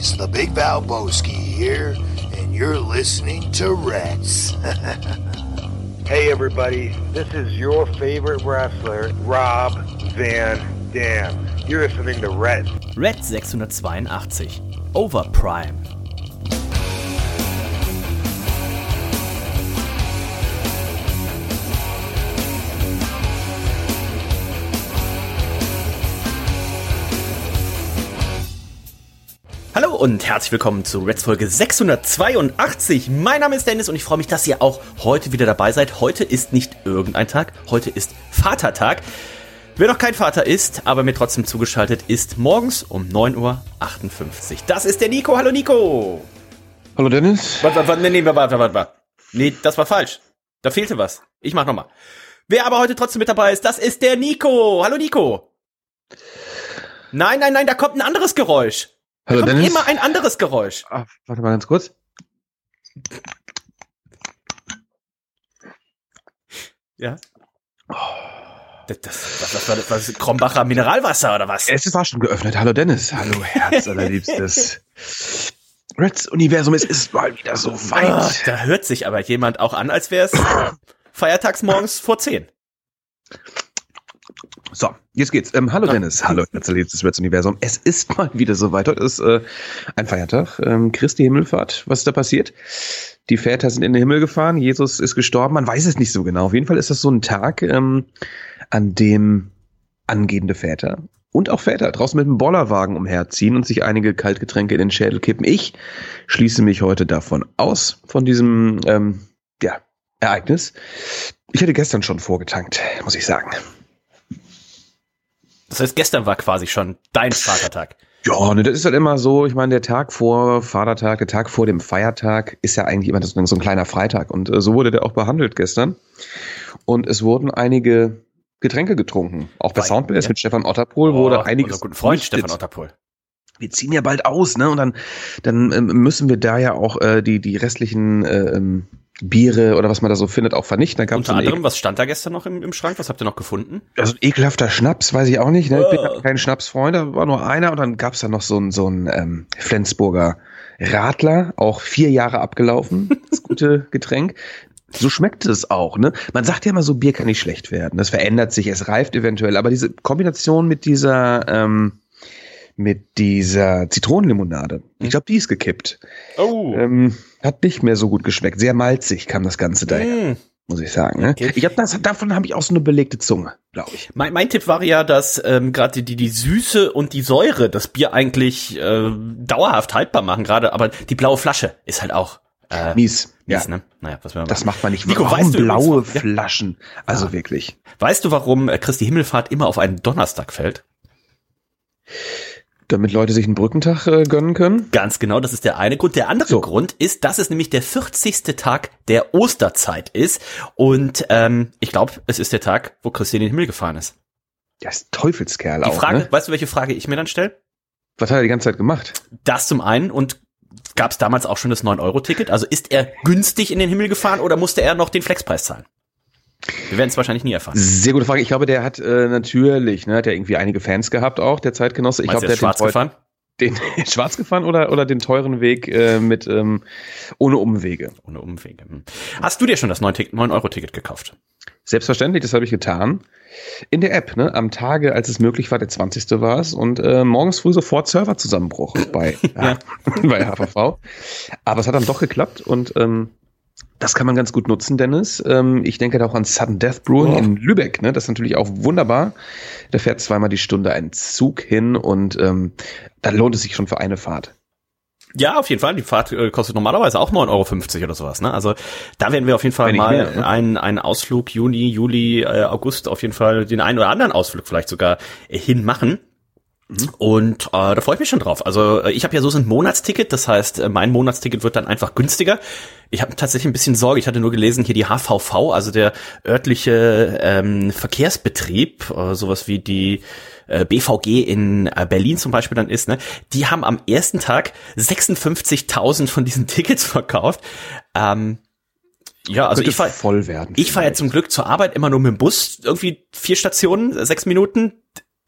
buddies. The Big Val Valboski here, and you're listening to Reds. Hey everybody, this is your favorite wrestler, Rob Van Dam. You're listening to Red. Red 682. Overprime. Und herzlich willkommen zu Reds Folge 682. Mein Name ist Dennis und ich freue mich, dass ihr auch heute wieder dabei seid. Heute ist nicht irgendein Tag, heute ist Vatertag. Wer noch kein Vater ist, aber mir trotzdem zugeschaltet ist, morgens um 9.58 Uhr. Das ist der Nico. Hallo Nico. Hallo Dennis. Warte, warte, nee, nee, warte, warte, warte. Nee, das war falsch. Da fehlte was. Ich mach nochmal. Wer aber heute trotzdem mit dabei ist, das ist der Nico. Hallo Nico. Nein, nein, nein, da kommt ein anderes Geräusch. Da Hallo kommt Dennis. immer ein anderes Geräusch. Ah, warte mal ganz kurz. Ja. Das, das, das, das war das, das Krombacher Mineralwasser oder was? Es war schon geöffnet. Hallo Dennis. Hallo Herz allerliebstes. Reds Universum, es ist mal wieder so Ah, weit. da hört sich aber jemand auch an, als wäre es feiertagsmorgens vor 10. So, jetzt geht's. Ähm, hallo Dennis. Hallo Herz allerliebstes Reds Universum. Es ist mal wieder so weit. Heute ist äh, ein Feiertag. Ähm, Christi Himmelfahrt. Was ist da passiert? Die Väter sind in den Himmel gefahren. Jesus ist gestorben. Man weiß es nicht so genau. Auf jeden Fall ist das so ein Tag, ähm, an dem angehende Väter und auch Väter draußen mit dem Bollerwagen umherziehen und sich einige Kaltgetränke in den Schädel kippen. Ich schließe mich heute davon aus, von diesem ähm, ja, Ereignis. Ich hätte gestern schon vorgetankt, muss ich sagen. Das heißt, gestern war quasi schon dein Vatertag. Ja, ne, das ist halt immer so, ich meine, der Tag vor Vatertag, der Tag vor dem Feiertag ist ja eigentlich immer so so ein kleiner Freitag und äh, so wurde der auch behandelt gestern. Und es wurden einige Getränke getrunken. Auch bei Soundblaze ja. mit Stefan Otterpohl wurde Oh, einiges unser guten Freund vernichtet. Stefan Otterpohl. wir ziehen ja bald aus, ne? Und dann, dann ähm, müssen wir da ja auch äh, die, die restlichen äh, ähm, Biere oder was man da so findet, auch vernichten. Da Unter anderem, was stand da gestern noch im, im Schrank? Was habt ihr noch gefunden? also ekelhafter Schnaps, weiß ich auch nicht. Ne? Ich bin Oh. kein Schnapsfreund, da war nur einer und dann gab's da noch so ein, so ein ähm, Flensburger Radler, auch vier Jahre abgelaufen, das gute Getränk. So schmeckt es auch, ne? Man sagt ja immer so, Bier kann nicht schlecht werden. Das verändert sich, es reift eventuell, aber diese Kombination mit dieser, ähm, mit dieser Zitronenlimonade, ich glaube, die ist gekippt. Oh. Ähm, hat nicht mehr so gut geschmeckt. Sehr malzig kam das Ganze daher, Mm. muss ich sagen. Ne? Okay. Ich hab das, davon habe ich auch so eine belegte Zunge, glaube ich. Mein, mein Tipp war ja, dass ähm, gerade die, die Süße und die Säure das Bier eigentlich äh, dauerhaft haltbar machen, gerade, aber die blaue Flasche ist halt auch äh, Mies. mies, ja. ne? Naja, was man Das macht man nicht. Nico, Warum weißt du blaue übrigens, ja. Flaschen? Also wirklich. Weißt du, warum äh, Christi Himmelfahrt immer auf einen Donnerstag fällt? Damit Leute sich einen Brückentag äh, gönnen können. Ganz genau, das ist der eine Grund. Der andere So. Grund ist, dass es nämlich der 40. Tag der Osterzeit ist. Und ähm, ich glaube, es ist der Tag, wo Christi in den Himmel gefahren ist. Ist Teufelskerl Die auch. Frage, Ne? weißt du, welche Frage ich mir dann stelle? Was hat er die ganze Zeit gemacht? Das zum einen und gab es damals auch schon das 9-Euro-Ticket? Also ist er günstig in den Himmel gefahren oder musste er noch den Flexpreis zahlen? Wir werden es wahrscheinlich nie erfahren. Sehr gute Frage. Ich glaube, der hat äh, natürlich, ne, hat ja irgendwie einige Fans gehabt auch, der Zeitgenosse. Ich glaube, der er schwarz gefahren? den, den schwarz gefahren oder, oder den teuren Weg äh, mit ähm, ohne Umwege. Ohne Umwege. Hm. Hast du dir schon das 9-Euro-Ticket gekauft? Selbstverständlich, das habe ich getan. In der App, ne, am Tage, als es möglich war, der 20. war es und äh, morgens früh sofort Serverzusammenbruch bei, Ja. bei HVV. Aber es hat dann doch geklappt und ähm, das kann man ganz gut nutzen, Dennis. Ähm, ich denke da auch an Sudden Death Brewing Oh. in Lübeck, ne? Das ist natürlich auch wunderbar. Da fährt zweimal die Stunde ein Zug hin und ähm, da lohnt es sich schon für eine Fahrt. Ja, auf jeden Fall. Die Fahrt äh, kostet normalerweise auch 9,50 Euro oder sowas. Ne? Also da werden wir auf jeden Fall Wenn mal mehr, ne? einen, einen Ausflug Juni, Juli, äh, August auf jeden Fall den einen oder anderen Ausflug vielleicht sogar äh, hinmachen. Und äh, da freue ich mich schon drauf. Also äh, ich habe ja so ein Monatsticket, das heißt, äh, mein Monatsticket wird dann einfach günstiger. Ich habe tatsächlich ein bisschen Sorge. Ich hatte nur gelesen, hier die HVV, also der örtliche ähm, Verkehrsbetrieb, äh, sowas wie die äh, BVG in äh, Berlin zum Beispiel dann ist, ne, die haben am ersten Tag 56.000 von diesen Tickets verkauft. Ähm, ja, also ich fahr, voll werden. ich fahre ja zum Glück zur Arbeit immer nur mit dem Bus, irgendwie vier Stationen, sechs Minuten.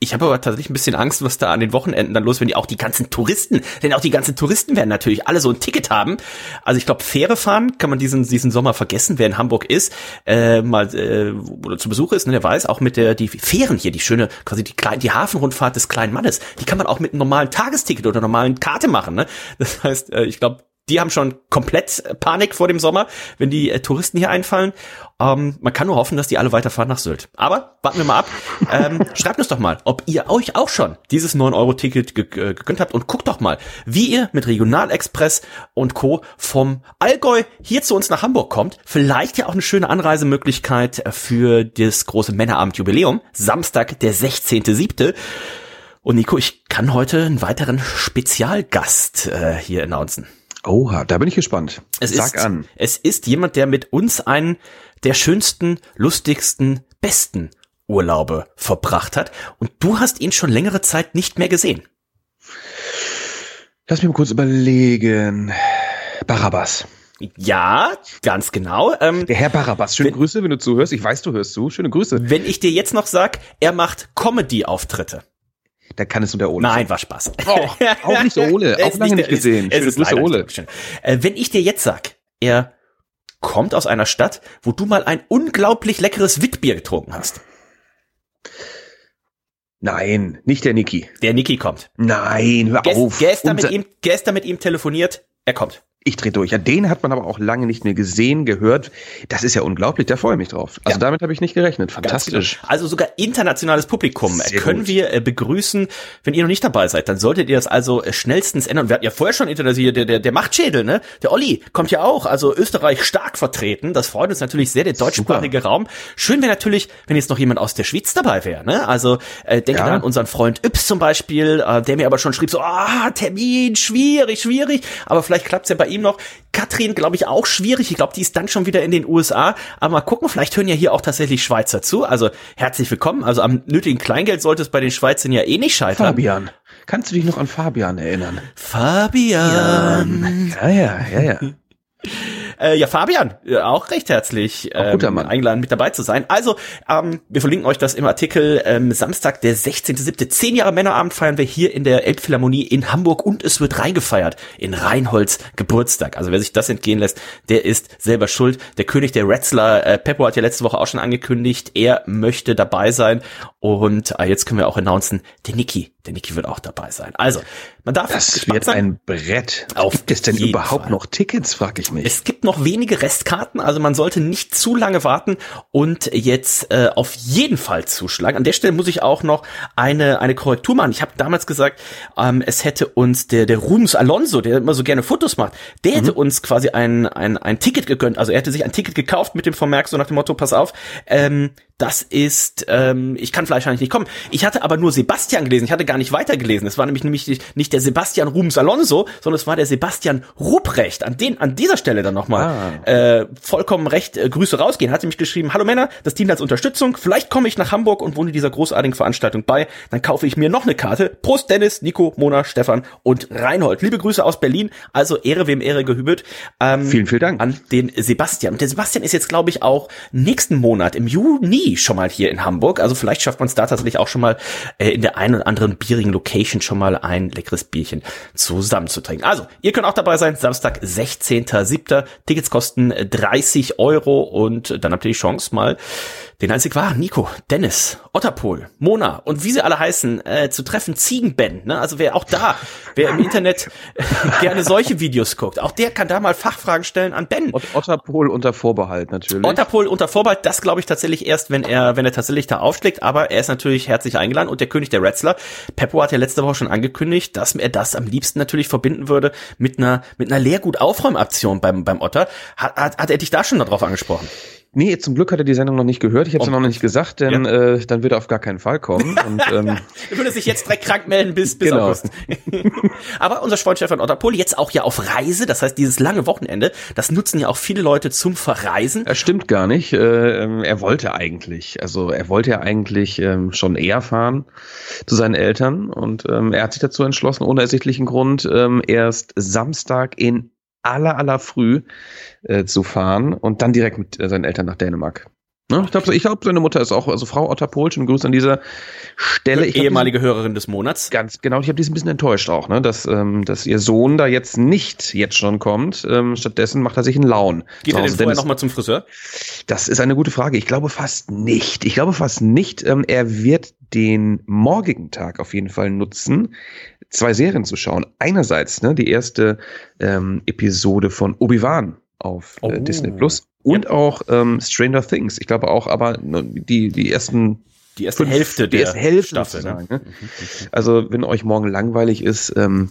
Ich habe aber tatsächlich ein bisschen Angst, was da an den Wochenenden dann los, wenn die auch die ganzen Touristen, denn auch die ganzen Touristen werden natürlich alle so ein Ticket haben. Also ich glaube, Fähre fahren kann man diesen diesen Sommer vergessen, wer in Hamburg ist, äh, mal äh, oder zu Besuch ist, ne, der weiß auch mit der die Fähren hier, die schöne quasi die kleine die Hafenrundfahrt des kleinen Mannes, die kann man auch mit einem normalen Tagesticket oder normalen Karte machen. Ne? Das heißt, äh, ich glaube, die haben schon komplett Panik vor dem Sommer, wenn die äh, Touristen hier einfallen. Ähm, man kann nur hoffen, dass die alle weiterfahren nach Sylt. Aber warten wir mal ab. Ähm, schreibt uns doch mal, ob ihr euch auch schon dieses 9-Euro-Ticket ge äh, gegönnt habt und guckt doch mal, wie ihr mit Regionalexpress und Co. vom Allgäu hier zu uns nach Hamburg kommt. Vielleicht ja auch eine schöne Anreisemöglichkeit für das große Männerabend-Jubiläum. Samstag, der 16.7. Und Nico, ich kann heute einen weiteren Spezialgast äh, hier announcen. Oha, da bin ich gespannt. Es Sag ist, an. Es ist jemand, der mit uns einen der schönsten, lustigsten, besten Urlaube verbracht hat. Und du hast ihn schon längere Zeit nicht mehr gesehen. Lass mich mal kurz überlegen. Barabbas. Ja, ganz genau. Ähm, der Herr Barabbas, schöne wenn, Grüße, wenn du zuhörst. Ich weiß, du hörst zu. Schöne Grüße. Wenn ich dir jetzt noch sag, er macht Comedy-Auftritte. Da kann es nur der Ole Nein, war Spaß. Oh, auch nicht der Ole, auch lange nicht gesehen. Es es ist Ole. Äh, wenn ich dir jetzt sag, er kommt aus einer Stadt, wo du mal ein unglaublich leckeres Witbier getrunken hast. Nein, nicht der Niki. Der Niki kommt. Nein, hör auf. Gestern mit, ihm, gestern mit ihm telefoniert, er kommt. Ich drehe durch. Ja, den hat man aber auch lange nicht mehr gesehen, gehört. Das ist ja unglaublich, da freue ich mich drauf. Also ja. damit habe ich nicht gerechnet. Genau. Fantastisch. Genau. Also sogar internationales Publikum Sehr können gut. wir äh, begrüßen. Wenn ihr noch nicht dabei seid, dann solltet ihr das also äh, schnellstens ändern. Wir hatten ja vorher schon international, der, der, der Machtschädel, ne? Der Olli kommt ja auch. Also Österreich stark vertreten. Das freut uns natürlich sehr, der deutschsprachige Super. Raum. Schön wäre natürlich, wenn jetzt noch jemand aus der Schweiz dabei wäre, ne? Also äh, denke ja. an unseren Freund Yps zum Beispiel, äh, der mir aber schon schrieb so, ah, Termin, schwierig, schwierig. Aber vielleicht klappt's ja bei ihm noch. Katrin, glaube ich, auch schwierig. Ich glaube, die ist dann schon wieder in den USA. Aber mal gucken, vielleicht hören ja hier auch tatsächlich Schweizer zu. Also herzlich willkommen. Also am nötigen Kleingeld sollte es bei den Schweizern ja eh nicht scheitern. Fabian. Kannst du dich noch an Fabian erinnern? Fabian. Ja, ja, ja, ja. Äh, ja, Fabian, äh, auch recht herzlich ähm, eingeladen, mit dabei zu sein. Also, ähm, wir verlinken euch das im Artikel. Ähm, Samstag, der 16.7. Zehn Jahre Männerabend feiern wir hier in der Elbphilharmonie in Hamburg und es wird reingefeiert in Reinholds Geburtstag. Also wer sich das entgehen lässt, der ist selber schuld. Der König der Wrestler, äh, Peppo hat ja letzte Woche auch schon angekündigt, er möchte dabei sein. Und äh, jetzt können wir auch announcen, der Niki, der Niki wird auch dabei sein. Also, man darf Das wird sein. ein Brett. Auf Gibt es denn überhaupt Fall. noch Tickets, frage ich mich. Es gibt noch wenige Restkarten, also man sollte nicht zu lange warten und jetzt äh, auf jeden Fall zuschlagen. An der Stelle muss ich auch noch eine eine Korrektur machen. Ich habe damals gesagt, ähm, es hätte uns der der Rums Alonso, der immer so gerne Fotos macht, der mhm. hätte uns quasi ein, ein ein Ticket gegönnt. Also er hätte sich ein Ticket gekauft mit dem Vermerk so nach dem Motto, pass auf, ähm, das ist, ähm, ich kann vielleicht nicht kommen. Ich hatte aber nur Sebastian gelesen, ich hatte gar nicht weitergelesen. Es war nämlich nämlich nicht der Sebastian Rubens Alonso, sondern es war der Sebastian Ruprecht. An den, an dieser Stelle dann nochmal ah. äh, vollkommen recht äh, Grüße rausgehen. Hatte mich geschrieben, hallo Männer, das dient als Unterstützung. Vielleicht komme ich nach Hamburg und wohne dieser großartigen Veranstaltung bei. Dann kaufe ich mir noch eine Karte. Prost Dennis, Nico, Mona, Stefan und Reinhold. Liebe Grüße aus Berlin. Also Ehre wem Ehre gehübet. Ähm, vielen, vielen Dank. An den Sebastian. Und der Sebastian ist jetzt, glaube ich, auch nächsten Monat im Juni schon mal hier in Hamburg. Also vielleicht schafft man es da tatsächlich auch schon mal äh, in der einen oder anderen bierigen Location schon mal ein leckeres Bierchen zusammenzutrinken. Also, ihr könnt auch dabei sein, Samstag, 16.07. Tickets kosten 30 Euro und dann habt ihr die Chance mal den einzig wahren, Nico, Dennis, Otterpol, Mona und wie sie alle heißen, äh, zu treffen, Ziegenben. Ne? Also wer auch da, wer im Internet äh, gerne solche Videos guckt, auch der kann da mal Fachfragen stellen an Ben. Otterpol unter Vorbehalt natürlich. Otterpol unter Vorbehalt, das glaube ich tatsächlich erst, wenn er, wenn er tatsächlich da aufschlägt, aber er ist natürlich herzlich eingeladen und der König der Wrestler. Peppo hat ja letzte Woche schon angekündigt, dass er das am liebsten natürlich verbinden würde mit einer, mit einer Leergut-Aufräumaktion beim, beim Otter. Hat, hat, hat er dich da schon darauf angesprochen? Nee, zum Glück hat er die Sendung noch nicht gehört. Ich habe es oh. noch nicht gesagt, denn ja. äh, dann wird er auf gar keinen Fall kommen. Und, ähm, er würde sich jetzt direkt krank melden bis, bis genau. August. Aber unser Freund Stefan Otterpol jetzt auch ja auf Reise. Das heißt, dieses lange Wochenende, das nutzen ja auch viele Leute zum Verreisen. Das stimmt gar nicht. Äh, er wollte eigentlich, also er wollte ja eigentlich ähm, schon eher fahren zu seinen Eltern und ähm, er hat sich dazu entschlossen, ohne ersichtlichen Grund, ähm, erst Samstag in aller, aller früh äh, zu fahren und dann direkt mit äh, seinen Eltern nach Dänemark. Ne? Ich glaube, ich glaub, seine Mutter ist auch, also Frau Otter Pohl, schon Gruß an dieser Stelle. Ich Ehemalige glaub, Hörerin des Monats. Ganz genau. Ich habe die ein bisschen enttäuscht auch, ne? dass, ähm, dass ihr Sohn da jetzt nicht jetzt schon kommt. Ähm, stattdessen macht er sich einen Laun. Geht er denn vorher nochmal zum Friseur? Das ist eine gute Frage. Ich glaube fast nicht. Ich glaube fast nicht. Ähm, er wird den morgigen Tag auf jeden Fall nutzen, zwei Serien zu schauen. Einerseits ne, die erste ähm, Episode von Obi-Wan auf äh, oh. Disney Plus und ja. auch ähm, Stranger Things. Ich glaube auch, aber ne, die, die ersten die erste fünf, Hälfte die erste Hälfte Staffel. Ne? ne? Also wenn euch morgen langweilig ist, ähm,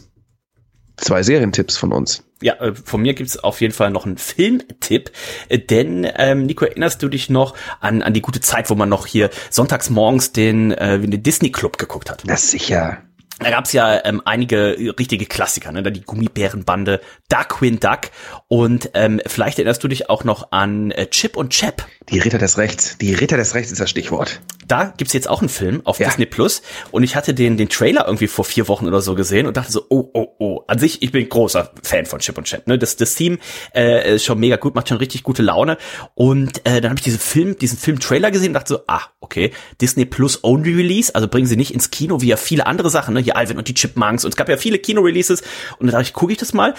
zwei Serientipps von uns. Ja, äh, von mir gibt's auf jeden Fall noch einen Filmtipp, äh, denn ähm, Nico, erinnerst du dich noch an, an die gute Zeit, wo man noch hier sonntags morgens den, äh, den Disney Club geguckt hat? Das sicher. Da gab's ja ähm, einige richtige Klassiker, ne? die Gummibärenbande, Darkwing Duck und ähm, vielleicht erinnerst du dich auch noch an äh, Chip und Chap. Die Ritter des Rechts. Die Ritter des Rechts ist das Stichwort. Da gibt's jetzt auch einen Film auf ja. Disney Plus und ich hatte den den Trailer irgendwie vor vier Wochen oder so gesehen und dachte so, oh, oh, oh. An sich, ich bin großer Fan von Chip und Chap. Ne? Das, das Theme äh, ist schon mega gut, macht schon richtig gute Laune. Und äh, dann habe ich diesen Film, diesen Film-Trailer gesehen und dachte so, ah, okay, Disney Plus Only Release, also bringen sie nicht ins Kino wie ja viele andere Sachen, ne? Hier Alvin und die Chipmunks und es gab ja viele Kino-Releases und dann dachte ich, gucke ich das mal.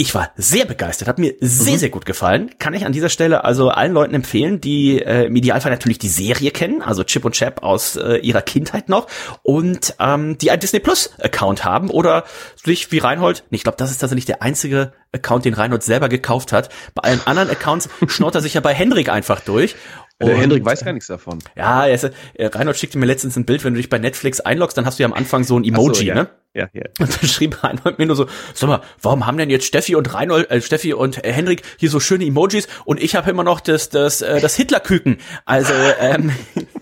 Ich war sehr begeistert, hat mir sehr, mhm. sehr gut gefallen. Kann ich an dieser Stelle also allen Leuten empfehlen, die äh, im Idealfall natürlich die Serie kennen, also Chip und Chap aus äh, ihrer Kindheit noch und ähm, die einen Disney Plus Account haben oder sich wie Reinhold, ich glaube, das ist tatsächlich der einzige Account, den Reinhold selber gekauft hat. Bei allen anderen Accounts schnaut er sich ja bei Hendrik einfach durch der und, Hendrik weiß gar nichts davon. Ja, er ist, äh, Reinhold schickte mir letztens ein Bild, wenn du dich bei Netflix einloggst, dann hast du ja am Anfang so ein Emoji, so, ja. ne? Ja, ja. Und dann schrieb Reinhold mir nur so, sag mal, warum haben denn jetzt Steffi und Reinhold, äh, Steffi und äh, Hendrik hier so schöne Emojis und ich habe immer noch das, das, äh, das Hitlerküken. Also, ähm,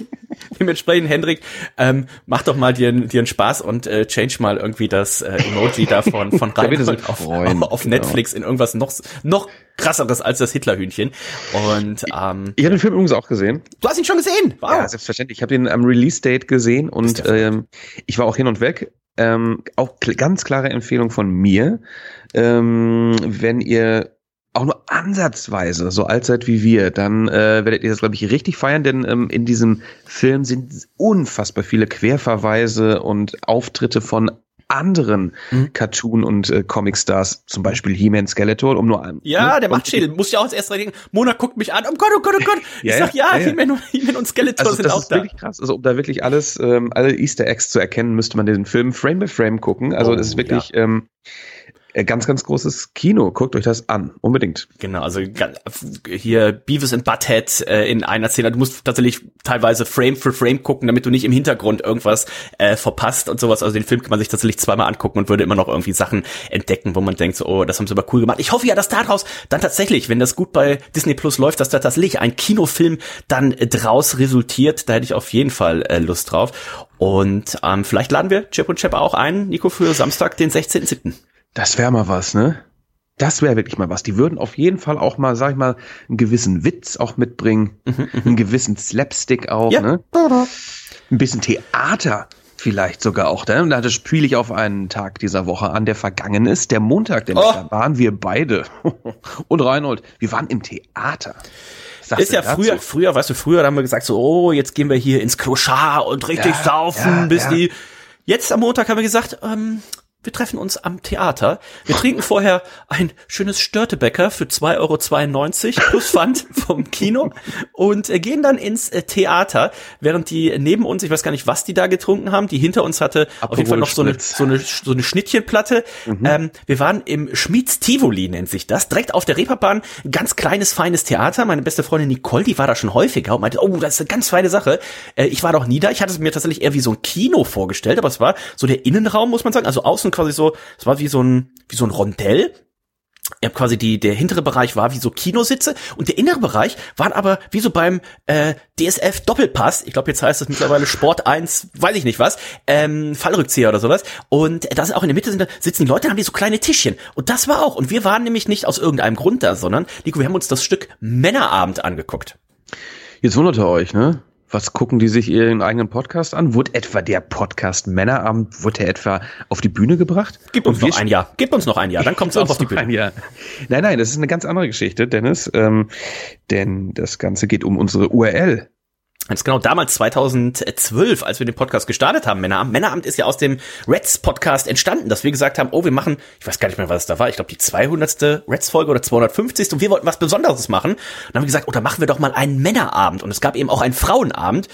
Dementsprechend, Hendrik, ähm, mach doch mal dir, dir einen Spaß und äh, change mal irgendwie das äh, Emoji davon von Reinhold auf, auf genau. Netflix in irgendwas noch, noch krasseres als das Hitlerhühnchen. Und ähm, ich habe den Film übrigens auch gesehen. Du hast ihn schon gesehen? Wow. Ja, selbstverständlich. Ich habe den am Release-Date gesehen und ähm, ich war auch hin und weg. Ähm, auch ganz klare Empfehlung von mir. Ähm, wenn ihr auch nur ansatzweise so alt seid wie wir, dann äh, werdet ihr das, glaube ich, richtig feiern, denn ähm, in diesem Film sind unfassbar viele Querverweise und Auftritte von anderen mhm. Cartoon- und äh, Comic-Stars, zum Beispiel He-Man Skeletor, um nur einen. Ja, ne? der macht Schädel. Muss ja auch als erstes denken, Mona guckt mich an, oh Gott, oh Gott, oh Gott. ja, ich sag, ja, ja. He-Man und, He und Skeletor also, sind auch da. Das ist wirklich krass. Also, um da wirklich alles, ähm, alle Easter Eggs zu erkennen, müsste man den Film Frame by Frame gucken. Also, oh, das ist wirklich, ja. ähm, äh, ganz, ganz großes Kino. Guckt euch das an, unbedingt. Genau, also hier Beavis and Butthead äh, in einer Szene. Du musst tatsächlich teilweise Frame für Frame gucken, damit du nicht im Hintergrund irgendwas äh, verpasst und sowas. Also den Film kann man sich tatsächlich zweimal angucken und würde immer noch irgendwie Sachen entdecken, wo man denkt, so, oh, das haben sie aber cool gemacht. Ich hoffe ja, dass daraus dann tatsächlich, wenn das gut bei Disney Plus läuft, dass da tatsächlich ein Kinofilm dann äh, draus resultiert. Da hätte ich auf jeden Fall äh, Lust drauf. Und ähm, vielleicht laden wir Chip und Chap auch ein, Nico, für Samstag, den 16.07. Das wäre mal was, ne? Das wäre wirklich mal was. Die würden auf jeden Fall auch mal, sag ich mal, einen gewissen Witz auch mitbringen, mhm, mhm. einen gewissen Slapstick auch, ja. ne? Ein bisschen Theater vielleicht sogar auch. Ne? Da spiele ich auf einen Tag dieser Woche an, der vergangen ist. Der Montag, denn oh. da waren wir beide. Und Reinhold, wir waren im Theater. Sagt ist ja früher, früher, weißt du, früher haben wir gesagt so, oh, jetzt gehen wir hier ins Kloschar und richtig ja, saufen, ja, bis die. Jetzt am Montag haben wir gesagt, ähm, wir treffen uns am Theater. Wir trinken vorher ein schönes Störtebäcker für 2,92 Euro plus Pfand vom Kino und äh, gehen dann ins äh, Theater, während die neben uns, ich weiß gar nicht, was die da getrunken haben, die hinter uns hatte Aperol auf jeden Fall noch so eine, so eine, so eine Schnittchenplatte. Mhm. Ähm, wir waren im Schmieds Tivoli, nennt sich das, direkt auf der Reeperbahn. Ganz kleines, feines Theater. Meine beste Freundin Nicole, die war da schon häufiger und meinte, oh, das ist eine ganz feine Sache. Äh, ich war noch nie da. Ich hatte es mir tatsächlich eher wie so ein Kino vorgestellt, aber es war so der Innenraum, muss man sagen. Also außen quasi so, es war wie so ein, wie so ein Rondell. Ich habe quasi die der hintere Bereich war wie so Kinositze und der innere Bereich war aber wie so beim äh, DSF Doppelpass. Ich glaube jetzt heißt es mittlerweile Sport 1, weiß ich nicht was, ähm, Fallrückzieher oder sowas. Und da ist auch in der Mitte sind, sitzen die Leute, haben die so kleine Tischchen und das war auch. Und wir waren nämlich nicht aus irgendeinem Grund da, sondern Nico, wir haben uns das Stück Männerabend angeguckt. Jetzt wundert ihr euch, ne? Was gucken die sich ihren eigenen Podcast an? Wurde etwa der Podcast Männerabend, wurde er etwa auf die Bühne gebracht? Gib uns noch ein Jahr. Gib uns noch ein Jahr, dann kommt es auch auf die Bühne. Ein Jahr. Nein, nein, das ist eine ganz andere Geschichte, Dennis. Ähm, denn das Ganze geht um unsere URL. Ganz genau, damals 2012, als wir den Podcast gestartet haben, Männeramt. Männeramt ist ja aus dem Reds Podcast entstanden, dass wir gesagt haben, oh, wir machen, ich weiß gar nicht mehr, was es da war, ich glaube die 200. Reds Folge oder 250. und wir wollten was Besonderes machen. Und dann haben wir gesagt, oh, da machen wir doch mal einen Männerabend. Und es gab eben auch einen Frauenabend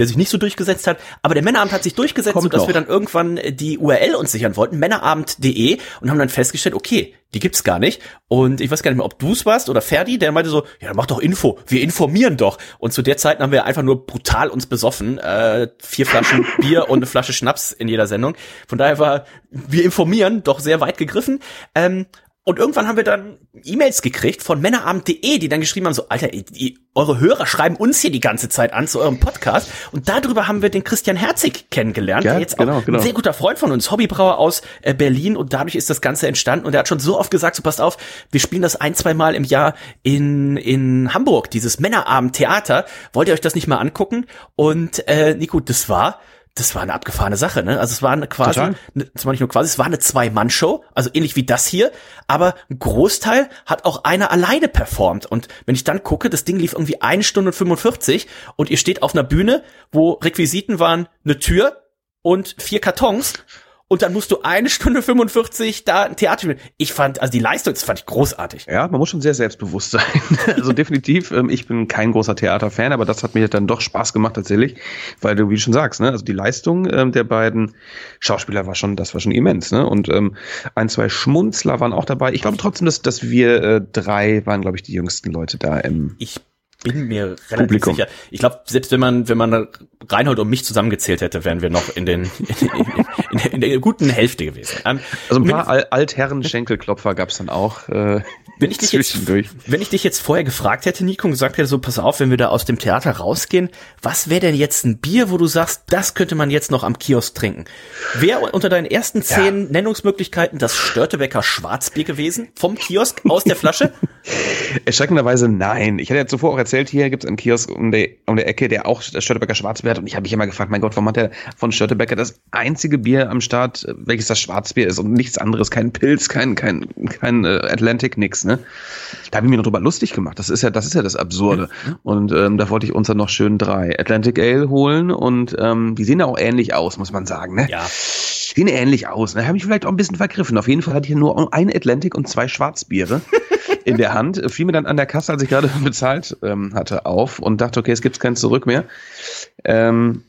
der sich nicht so durchgesetzt hat, aber der Männerabend hat sich durchgesetzt, Kommt sodass noch. wir dann irgendwann die URL uns sichern wollten, männerabend.de und haben dann festgestellt, okay, die gibt's gar nicht. Und ich weiß gar nicht mehr, ob du's warst oder Ferdi, der meinte so, ja, mach doch Info, wir informieren doch. Und zu der Zeit haben wir einfach nur brutal uns besoffen, äh, vier Flaschen Bier und eine Flasche Schnaps in jeder Sendung, von daher war wir informieren doch sehr weit gegriffen. Ähm, und irgendwann haben wir dann E-Mails gekriegt von männerabend.de, die dann geschrieben haben, so, Alter, die, eure Hörer schreiben uns hier die ganze Zeit an zu eurem Podcast. Und darüber haben wir den Christian Herzig kennengelernt, ja, der jetzt genau, auch genau. ein sehr guter Freund von uns, Hobbybrauer aus äh, Berlin. Und dadurch ist das Ganze entstanden. Und er hat schon so oft gesagt, so passt auf, wir spielen das ein, zwei Mal im Jahr in, in Hamburg, dieses Männerabend-Theater. Wollt ihr euch das nicht mal angucken? Und äh, Nico, das war das war eine abgefahrene Sache, ne? Also es war eine quasi, ne, es war nicht nur quasi, es war eine Zwei-Mann-Show, also ähnlich wie das hier, aber ein Großteil hat auch einer alleine performt. Und wenn ich dann gucke, das Ding lief irgendwie eine Stunde 45 und ihr steht auf einer Bühne, wo Requisiten waren eine Tür und vier Kartons und dann musst du eine Stunde 45 da ein Theater spielen. Ich fand, also die Leistung, das fand ich großartig. Ja, man muss schon sehr selbstbewusst sein. also definitiv, ähm, ich bin kein großer Theaterfan, aber das hat mir dann doch Spaß gemacht tatsächlich, weil du, wie du schon sagst, ne, also die Leistung ähm, der beiden Schauspieler war schon, das war schon immens, ne? Und ähm, ein, zwei Schmunzler waren auch dabei. Ich glaube trotzdem, dass, dass wir äh, drei waren, glaube ich, die jüngsten Leute da im. Ich bin mir relativ Publikum. sicher. Ich glaube, selbst wenn man, wenn man Reinhold und mich zusammengezählt hätte, wären wir noch in den in, in, in, in der guten Hälfte gewesen. Ähm, also ein paar Al Altherren Schenkelklopfer gab's dann auch. Äh, wenn ich dich jetzt, wenn ich dich jetzt vorher gefragt hätte, Nico, und gesagt hätte, so pass auf, wenn wir da aus dem Theater rausgehen, was wäre denn jetzt ein Bier, wo du sagst, das könnte man jetzt noch am Kiosk trinken? Wäre unter deinen ersten zehn ja. Nennungsmöglichkeiten das Störtebecker Schwarzbier gewesen vom Kiosk aus der Flasche? Erschreckenderweise nein. Ich hatte ja zuvor auch erzählt, hier gibt es einen Kiosk um, der, um der Ecke, der auch das Störtebecker Schwarzbier hat. Und ich habe mich immer gefragt, mein Gott, warum hat der von Störtebecker das einzige Bier am Start, welches das Schwarzbier ist und nichts anderes, kein Pilz, kein, kein, kein äh, Atlantic, nix, ne? Da habe ich mir noch drüber lustig gemacht. Das ist ja, das ist ja das Absurde. Und ähm, da wollte ich uns dann noch schön drei Atlantic Ale holen und ähm, die sehen ja auch ähnlich aus, muss man sagen, ne? Ja. Sehen ähnlich aus. Ne? Habe ich vielleicht auch ein bisschen vergriffen. Auf jeden Fall hatte ich nur ein Atlantic und zwei Schwarzbiere in der Hand. Fiel mir dann an der Kasse, als ich gerade bezahlt ähm, hatte, auf und dachte, okay, es gibt kein Zurück mehr. Ähm,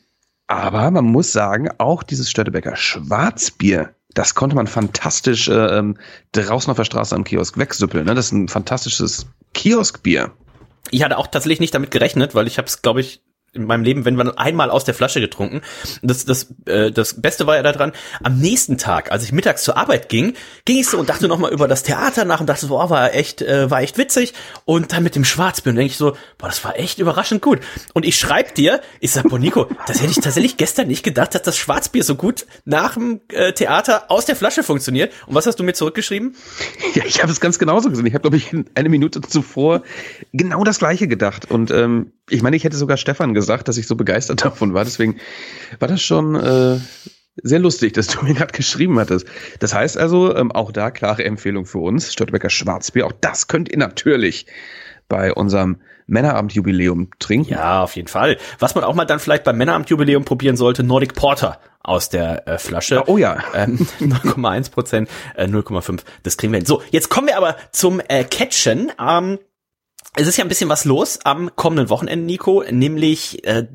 aber man muss sagen, auch dieses Störtebecker Schwarzbier, das konnte man fantastisch äh, ähm, draußen auf der Straße am Kiosk wegsüppeln. Ne? Das ist ein fantastisches Kioskbier. Ich hatte auch tatsächlich nicht damit gerechnet, weil ich habe es, glaube ich, in meinem Leben, wenn man einmal aus der Flasche getrunken. Das, das, äh, das Beste war ja daran, am nächsten Tag, als ich mittags zur Arbeit ging, ging ich so und dachte nochmal über das Theater nach und dachte so, oh, war echt, äh, war echt witzig. Und dann mit dem Schwarzbier denke ich so, boah, das war echt überraschend gut. Und ich schreib dir, ich sag, boah, Nico, das hätte ich tatsächlich gestern nicht gedacht, dass das Schwarzbier so gut nach dem äh, Theater aus der Flasche funktioniert. Und was hast du mir zurückgeschrieben? Ja, ich habe es ganz genauso gesehen. Ich habe, glaube ich, eine Minute zuvor genau das gleiche gedacht. Und ähm, ich meine, ich hätte sogar Stefan gesagt, dass ich so begeistert davon war. Deswegen war das schon äh, sehr lustig, dass du mir gerade geschrieben hattest. Das heißt also, ähm, auch da klare Empfehlung für uns, Störtebecker Schwarzbier. Auch das könnt ihr natürlich bei unserem Männerabendjubiläum trinken. Ja, auf jeden Fall. Was man auch mal dann vielleicht beim Männerabendjubiläum probieren sollte, Nordic Porter aus der äh, Flasche. Oh ja. Ähm, 0,1 Prozent, äh, 0,5. Das kriegen wir hin. So, jetzt kommen wir aber zum äh, Catchen. Ähm, es ist ja ein bisschen was los am kommenden Wochenende, Nico, nämlich äh,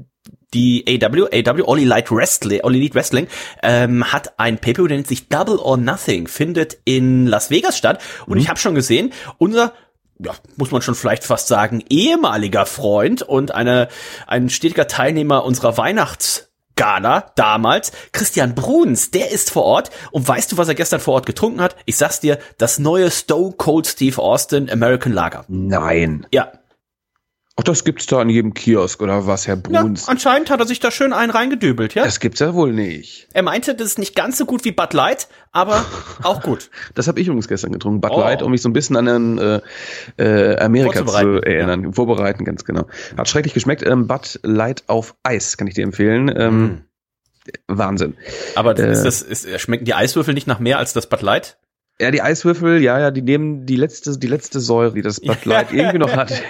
die AW, AW, All Elite Wrestling, All Elite Wrestling ähm, hat ein Paper, der nennt sich Double or Nothing, findet in Las Vegas statt. Und mhm. ich habe schon gesehen, unser ja, muss man schon vielleicht fast sagen, ehemaliger Freund und eine, ein stetiger Teilnehmer unserer Weihnachts- Gala damals. Christian Bruns, der ist vor Ort. Und weißt du, was er gestern vor Ort getrunken hat? Ich sag's dir, das neue Stone Cold Steve Austin American Lager. Nein. Ja. Ach, das gibt's da an jedem Kiosk oder was, Herr Bruns? Ja, anscheinend hat er sich da schön einen reingedübelt, ja? Das gibt's ja wohl nicht. Er meinte, das ist nicht ganz so gut wie Bud Light, aber auch gut. Das habe ich übrigens gestern getrunken, Bud oh. Light, um mich so ein bisschen an den, äh, äh, Amerika zu erinnern. Ja. Vorbereiten, ganz genau. Hat schrecklich geschmeckt. Ähm, Bud Light auf Eis kann ich dir empfehlen. Ähm, mm. Wahnsinn. Aber äh, ist das, ist, schmecken die Eiswürfel nicht nach mehr als das Bud Light? Ja, die Eiswürfel, ja, ja, die nehmen die letzte, die letzte Säure, die das Bud Light irgendwie noch hat,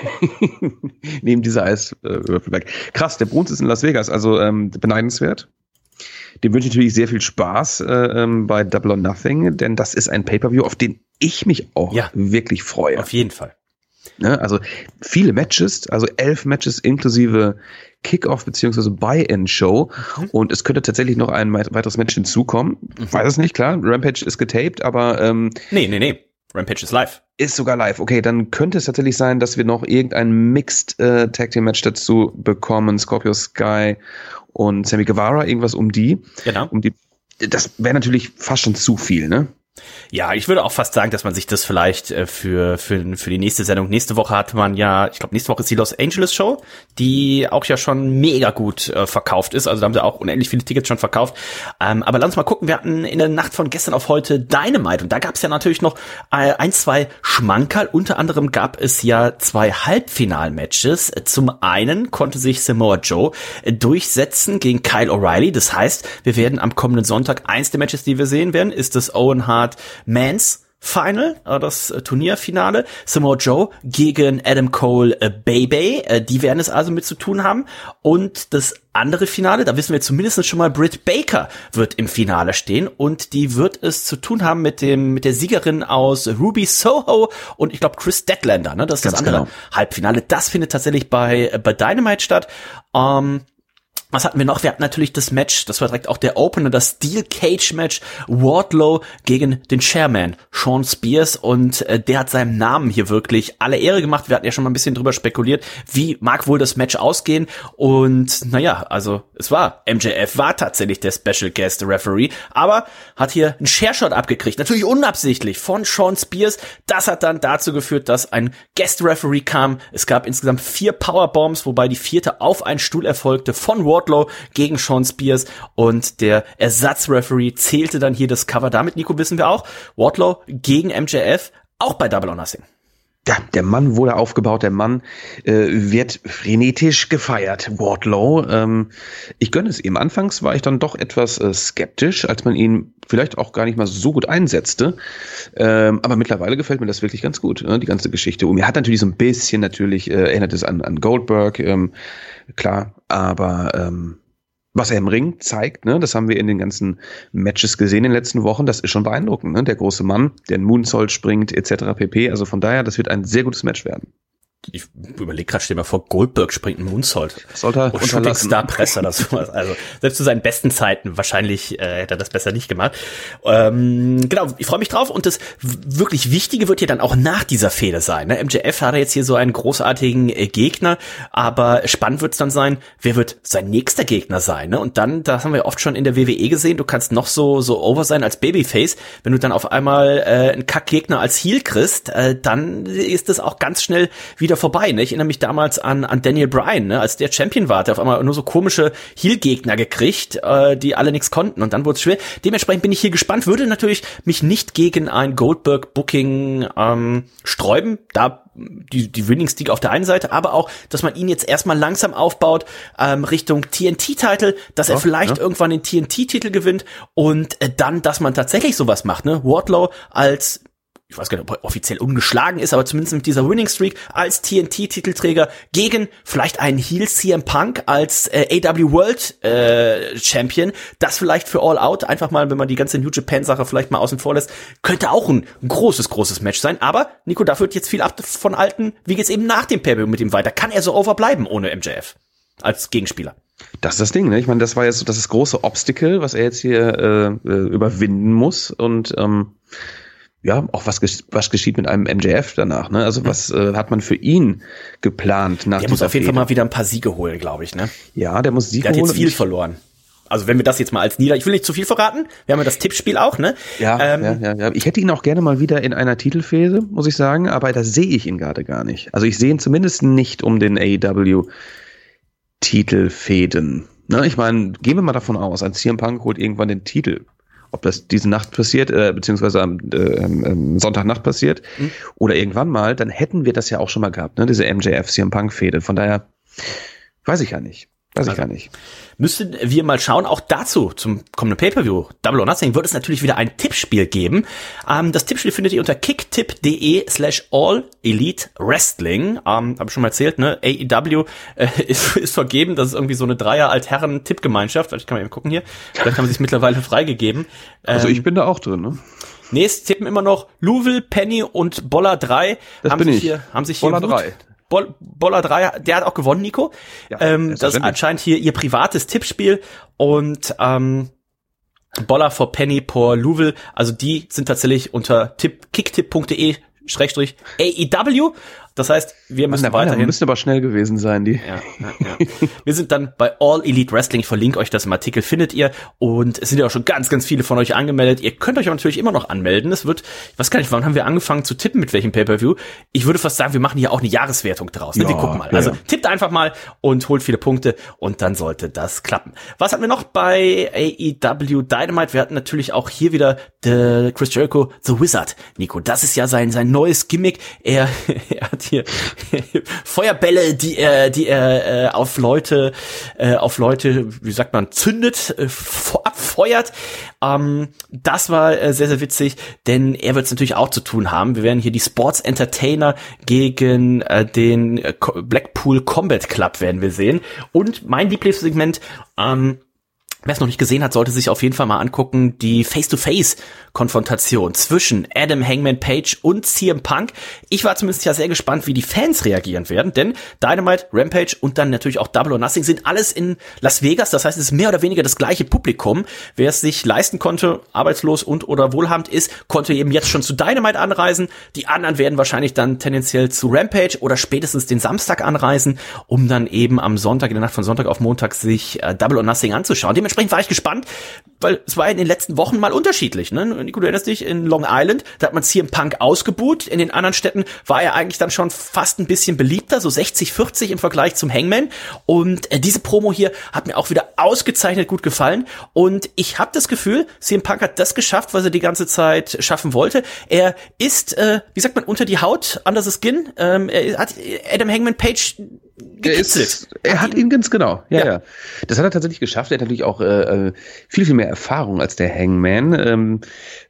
nehmen diese Eiswürfel weg. Krass, der Bruns ist in Las Vegas, also ähm, beneidenswert. Dem wünsche ich natürlich sehr viel Spaß äh, ähm, bei Double or Nothing, denn das ist ein Pay-per-View, auf den ich mich auch ja, wirklich freue. Auf jeden Fall. Ne? Also viele Matches, also elf Matches inklusive Kickoff beziehungsweise Buy-in-Show. Mhm. Und es könnte tatsächlich noch ein weiteres Match hinzukommen. Mhm. Weiß es nicht, klar. Rampage ist getaped, aber ähm, Nee, nee, nee. Rampage ist live. Ist sogar live. Okay, dann könnte es tatsächlich sein, dass wir noch irgendein Mixed äh, Tag Team Match dazu bekommen. Scorpio Sky und Sammy Guevara, irgendwas um die. Genau. Um die. Das wäre natürlich fast schon zu viel, ne? Ja, ich würde auch fast sagen, dass man sich das vielleicht äh, für, für, für die nächste Sendung, nächste Woche hat man ja, ich glaube, nächste Woche ist die Los Angeles Show, die auch ja schon mega gut äh, verkauft ist. Also da haben sie auch unendlich viele Tickets schon verkauft. Ähm, aber lass uns mal gucken, wir hatten in der Nacht von gestern auf heute Dynamite und da gab es ja natürlich noch äh, ein, zwei Schmankerl. Unter anderem gab es ja zwei Halbfinalmatches. Zum einen konnte sich Samoa Joe durchsetzen gegen Kyle O'Reilly. Das heißt, wir werden am kommenden Sonntag eins der Matches, die wir sehen werden, ist das Owen Hart Art Mans Final, äh, das äh, Turnierfinale. Samoa Joe gegen Adam Cole äh, Baby. Die werden es also mit zu tun haben. Und das andere Finale, da wissen wir zumindest schon mal, Britt Baker wird im Finale stehen und die wird es zu tun haben mit dem mit der Siegerin aus Ruby Soho und ich glaube Chris Deadlander, ne? Das ist Ganz das andere genau. Halbfinale. Das findet tatsächlich bei bei Dynamite statt. Ähm, was hatten wir noch? Wir hatten natürlich das Match, das war direkt auch der Opener, das Steel Cage Match Wardlow gegen den Chairman Sean Spears und äh, der hat seinem Namen hier wirklich alle Ehre gemacht. Wir hatten ja schon mal ein bisschen drüber spekuliert, wie mag wohl das Match ausgehen und naja, also es war MJF war tatsächlich der Special Guest Referee, aber hat hier einen Shareshot abgekriegt, natürlich unabsichtlich von Sean Spears. Das hat dann dazu geführt, dass ein Guest Referee kam. Es gab insgesamt vier Powerbombs, wobei die vierte auf einen Stuhl erfolgte von Wardlow Wardlow gegen Sean Spears und der Ersatzreferee zählte dann hier das Cover. Damit, Nico, wissen wir auch, Wardlow gegen MJF, auch bei Double or Nothing. Ja, der Mann wurde aufgebaut, der Mann äh, wird frenetisch gefeiert, Wardlow. Ähm, ich gönne es ihm. Anfangs war ich dann doch etwas äh, skeptisch, als man ihn vielleicht auch gar nicht mal so gut einsetzte. Ähm, aber mittlerweile gefällt mir das wirklich ganz gut, ne, die ganze Geschichte. Und er hat natürlich so ein bisschen, natürlich äh, erinnert es an, an Goldberg, ähm, klar, aber ähm, was er im Ring zeigt, ne, das haben wir in den ganzen Matches gesehen in den letzten Wochen, das ist schon beeindruckend. Ne? Der große Mann, der in Moonsault springt, etc. pp. Also von daher, das wird ein sehr gutes Match werden ich überlege gerade, stell mal vor, Goldberg springt einen Moonsault. Sollte er Shooting Star Press oder sowas. Also selbst zu seinen besten Zeiten wahrscheinlich äh, hätte er das besser nicht gemacht. Ähm, genau, ich freue mich drauf und das wirklich Wichtige wird ja dann auch nach dieser Fehde sein. Ne? MJF hat jetzt hier so einen großartigen äh, Gegner, aber spannend wird es dann sein, wer wird sein nächster Gegner sein. Ne? Und dann, das haben wir oft schon in der WWE gesehen, du kannst noch so so over sein als Babyface, wenn du dann auf einmal äh, einen Kackgegner als Heel kriegst, äh, dann ist das auch ganz schnell wieder vorbei. Ne? Ich erinnere mich damals an, an Daniel Bryan, ne? als der Champion war, der auf einmal nur so komische Heel-Gegner gekriegt, äh, die alle nichts konnten und dann wurde es schwer. Dementsprechend bin ich hier gespannt, würde natürlich mich nicht gegen ein Goldberg-Booking ähm, sträuben, da die, die Winning Streak auf der einen Seite, aber auch, dass man ihn jetzt erstmal langsam aufbaut ähm, Richtung TNT-Titel, dass ja, er vielleicht ja. irgendwann den TNT-Titel gewinnt und äh, dann, dass man tatsächlich sowas macht, ne? Wardlow als ich weiß gar nicht, ob er offiziell ungeschlagen ist, aber zumindest mit dieser Winning Streak als TNT-Titelträger gegen vielleicht einen Heel CM Punk als äh, AW World äh, Champion. Das vielleicht für All Out, einfach mal, wenn man die ganze New Japan-Sache vielleicht mal außen vor lässt, könnte auch ein, großes, großes Match sein. Aber Nico, da wird jetzt viel ab von Alten. Wie geht's eben nach dem Pay mit ihm weiter? Kann er so overbleiben ohne MJF als Gegenspieler? Das ist das Ding, ne? Ich meine, das war jetzt so das, ist große Obstacle, was er jetzt hier äh, äh überwinden muss. Und ähm, ja, auch was, was geschieht mit einem MJF danach, ne? Also was äh, hat man für ihn geplant nach Der muss auf jeden Fall mal wieder ein paar Siege holen, glaube ich, ne? Ja, der muss Siege holen. Der hat jetzt viel verloren. also wenn wir das jetzt mal als Nieder, ich will nicht zu viel verraten, wir haben ja das Tippspiel auch, ne? Ja, ähm, ja, ja, ja. Ich hätte ihn auch gerne mal wieder in einer Titelphase, muss ich sagen, aber da sehe ich ihn gerade gar nicht. Also ich sehe ihn zumindest nicht um den AEW Titelfäden. Ne, ich meine, gehen wir mal davon aus, ein CM Punk holt irgendwann den Titel. Ob das diese Nacht passiert, äh, beziehungsweise am äh, ähm, Sonntagnacht passiert mhm. oder irgendwann mal, dann hätten wir das ja auch schon mal gehabt, ne? diese MJF CM Punk Fäde. Von daher weiß ich ja nicht. Weiß ich also, gar nicht. Müssten wir mal schauen, auch dazu, zum kommenden Pay-Per-View, Double or Nothing, wird es natürlich wieder ein Tippspiel geben. Ähm, das Tippspiel findet ihr unter kicktip.de slash all elite wrestling. Ähm, Habe ich schon mal erzählt, ne? AEW äh, ist, ist vergeben, das ist irgendwie so eine Dreier-Altherren-Tippgemeinschaft. Ich kann mal eben gucken hier. Vielleicht haben sie es mittlerweile freigegeben. Ähm, also ich ähm, bin da auch drin, ne? Nee, es tippen immer noch Louisville, Penny und Boller 3. Das haben bin sich ich. Hier, haben sich hier Boller 3. Bol Boller 3, der hat auch gewonnen, Nico. Ja, ähm, das ist anscheinend hier ihr privates Tippspiel. Und ähm, Boller for Penny por Louisville, also die sind tatsächlich unter tipp, kicktipp.de Schrägstrich AEW das heißt, wir müssen Mann, weiterhin. müssen aber schnell gewesen sein, die. Ja, ja, ja. wir sind dann bei All Elite Wrestling. Ich verlinke euch das im Artikel, findet ihr. Und es sind ja auch schon ganz, ganz viele von euch angemeldet. Ihr könnt euch aber natürlich immer noch anmelden. Es wird, ich weiß gar nicht, wann haben wir angefangen zu tippen, mit welchem Pay-Per-View? Ich würde fast sagen, wir machen hier auch eine Jahreswertung draus. Ne? Ja, wir gucken mal. Also tippt einfach mal und holt viele Punkte und dann sollte das klappen. Was hatten wir noch bei AEW Dynamite? Wir hatten natürlich auch hier wieder The Chris Jericho, The Wizard. Nico, das ist ja sein, sein neues Gimmick. Er, er hat hier Feuerbälle, die er, die er äh, auf Leute, äh, auf Leute, wie sagt man, zündet, äh, abfeuert. Ähm, das war äh, sehr, sehr witzig, denn er wird es natürlich auch zu tun haben. Wir werden hier die Sports Entertainer gegen äh, den Blackpool Combat Club werden wir sehen. Und mein Lieblingssegment, ähm, Wer es noch nicht gesehen hat, sollte sich auf jeden Fall mal angucken, die Face-to-Face-Konfrontation zwischen Adam Hangman Page und CM Punk. Ich war zumindest ja sehr gespannt, wie die Fans reagieren werden, denn Dynamite, Rampage und dann natürlich auch Double or Nothing sind alles in Las Vegas. Das heißt, es ist mehr oder weniger das gleiche Publikum. Wer es sich leisten konnte, arbeitslos und oder wohlhabend ist, konnte eben jetzt schon zu Dynamite anreisen. Die anderen werden wahrscheinlich dann tendenziell zu Rampage oder spätestens den Samstag anreisen, um dann eben am Sonntag, in der Nacht von Sonntag auf Montag, sich äh, Double or Nothing anzuschauen. Dementsprechend dementsprechend war ich gespannt, weil es war in den letzten Wochen mal unterschiedlich. Ne? Nico, du erinnerst dich, in Long Island, da hat man CM Punk ausgebuht. In den anderen Städten war er eigentlich dann schon fast ein bisschen beliebter, so 60, 40 im Vergleich zum Hangman. Und äh, diese Promo hier hat mir auch wieder ausgezeichnet gut gefallen. Und ich habe das Gefühl, CM Punk hat das geschafft, was er die ganze Zeit schaffen wollte. Er ist, äh, wie sagt man, unter die Haut, under the skin. Ähm, er hat Adam Hangman Page er, ist, er hat ihn ganz genau, ja, ja, ja. Das hat er tatsächlich geschafft. Er hat natürlich auch äh, äh, viel, viel mehr Erfahrung als der Hangman. Ähm,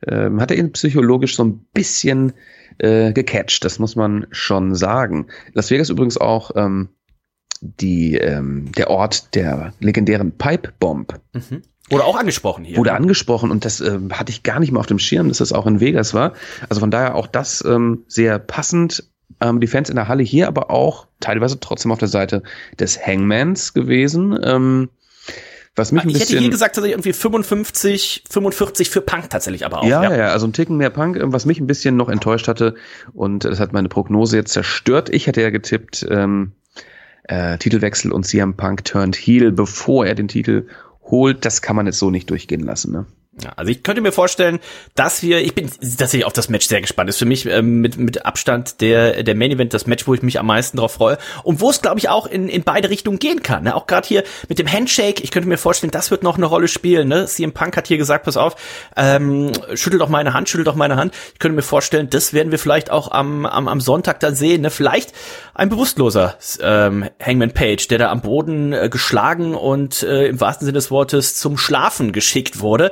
ähm, hat er ihn psychologisch so ein bisschen äh, gecatcht, das muss man schon sagen. Las Vegas übrigens auch ähm, die, ähm, der Ort der legendären Pipe Bomb. Mhm. Wurde auch angesprochen hier. Wurde angesprochen und das äh, hatte ich gar nicht mal auf dem Schirm, dass das auch in Vegas war. Also von daher auch das ähm, sehr passend ähm, die Fans in der Halle hier aber auch teilweise trotzdem auf der Seite des Hangmans gewesen. Ähm, was mich ein ich bisschen, hätte hier gesagt, dass ich irgendwie 55, 45 für Punk tatsächlich aber auch. Ja, ja, ja, also ein Ticken mehr Punk, ähm, was mich ein bisschen noch enttäuscht hatte und das hat meine Prognose jetzt zerstört. Ich hatte ja getippt, ähm, äh, Titelwechsel und CM Punk turned heel, bevor er den Titel holt. Das kann man jetzt so nicht durchgehen lassen. Ne? Ja, also ich könnte mir vorstellen, dass wir, ich bin tatsächlich auf das Match sehr gespannt. Ist für mich ähm, mit, mit Abstand der, der Main Event das Match, wo ich mich am meisten drauf freue. Und wo es, glaube ich, auch in, in beide Richtungen gehen kann. Ne? Auch gerade hier mit dem Handshake, ich könnte mir vorstellen, das wird noch eine Rolle spielen. Ne? CM Punk hat hier gesagt, pass auf, ähm, schüttel doch meine Hand, schüttel doch meine Hand. Ich könnte mir vorstellen, das werden wir vielleicht auch am, am, am Sonntag dann sehen. Ne? Vielleicht ein bewusstloser ähm, Hangman Page, der da am Boden äh, geschlagen und äh, im wahrsten Sinne des Wortes zum Schlafen geschickt wurde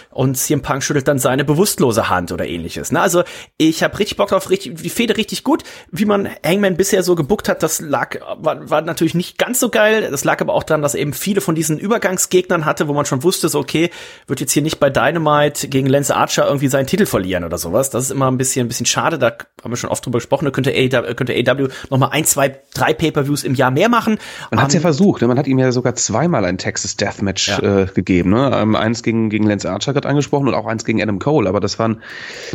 und CM Punk schüttelt dann seine bewusstlose Hand oder ähnliches. Ne? Also ich habe richtig Bock drauf, richtig, die Fehde richtig gut. Wie man Hangman bisher so gebuckt hat, das lag, war, war natürlich nicht ganz so geil. Das lag aber auch daran, dass er eben viele von diesen Übergangsgegnern hatte, wo man schon wusste, so okay, wird jetzt hier nicht bei Dynamite gegen Lance Archer irgendwie seinen Titel verlieren oder sowas. Das ist immer ein bisschen, ein bisschen schade, da haben wir schon oft drüber gesprochen, da könnte AW, könnte AW noch mal ein, zwei, drei Pay-Per-Views im Jahr mehr machen. Man um, hat's ja ähm, versucht, ne? man hat ihm ja sogar zweimal ein Texas Deathmatch ja. äh, gegeben. Ne? Um, eins gegen, gegen Lance Archer gerade angesprochen und auch eins gegen Adam Cole, aber das waren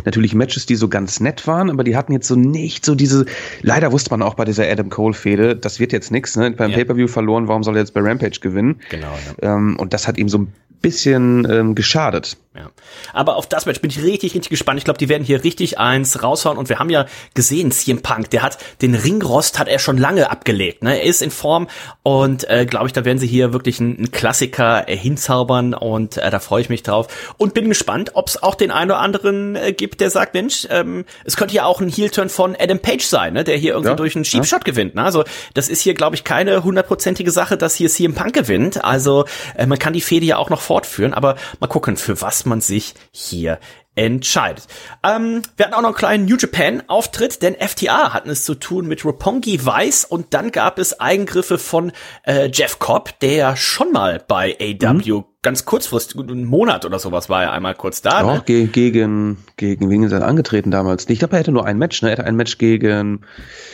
natürlich Matches, die so ganz nett waren, aber die hatten jetzt so nicht so diese, leider wusste man auch bei dieser Adam Cole-Fehde, das wird jetzt nichts, ne? beim ja. Pay-Per-View verloren, warum soll er jetzt bei Rampage gewinnen? Genau, ja. Ähm, und das hat ihm so ein bisschen ähm, geschadet. Ja. Aber auf das Match bin ich richtig, richtig gespannt. Ich glaube, die werden hier richtig eins raushauen. Und wir haben ja gesehen, CM Punk, der hat den Ringrost hat er schon lange abgelegt. Ne? Er ist in Form und äh, glaube ich, da werden sie hier wirklich einen, Klassiker äh, hinzaubern und äh, da freue ich mich drauf. Und bin gespannt, ob es auch den einen oder anderen äh, gibt, der sagt, Mensch, ähm, es könnte ja auch ein Heel-Turn von Adam Page sein, ne? der hier irgendwie ja. durch einen Cheap Shot ja. gewinnt. Ne? Also das ist hier, glaube ich, keine hundertprozentige Sache, dass hier CM Punk gewinnt. Also äh, man kann die Fehde ja auch noch fortführen, aber mal gucken, für was man sich hier entscheidet. Ähm, wir hatten auch noch einen kleinen New Japan Auftritt, denn FTA hatten es zu tun mit Roppongi Weiß und dann gab es Eingriffe von äh, Jeff Cobb, der schon mal bei AW mhm ganz kurzfristig, einen Monat oder sowas war er einmal kurz da. Ja, ne? ge gegen, gegen, wen ist er angetreten damals? Ich glaube, er hätte nur ein Match, ne? Er hatte ein Match gegen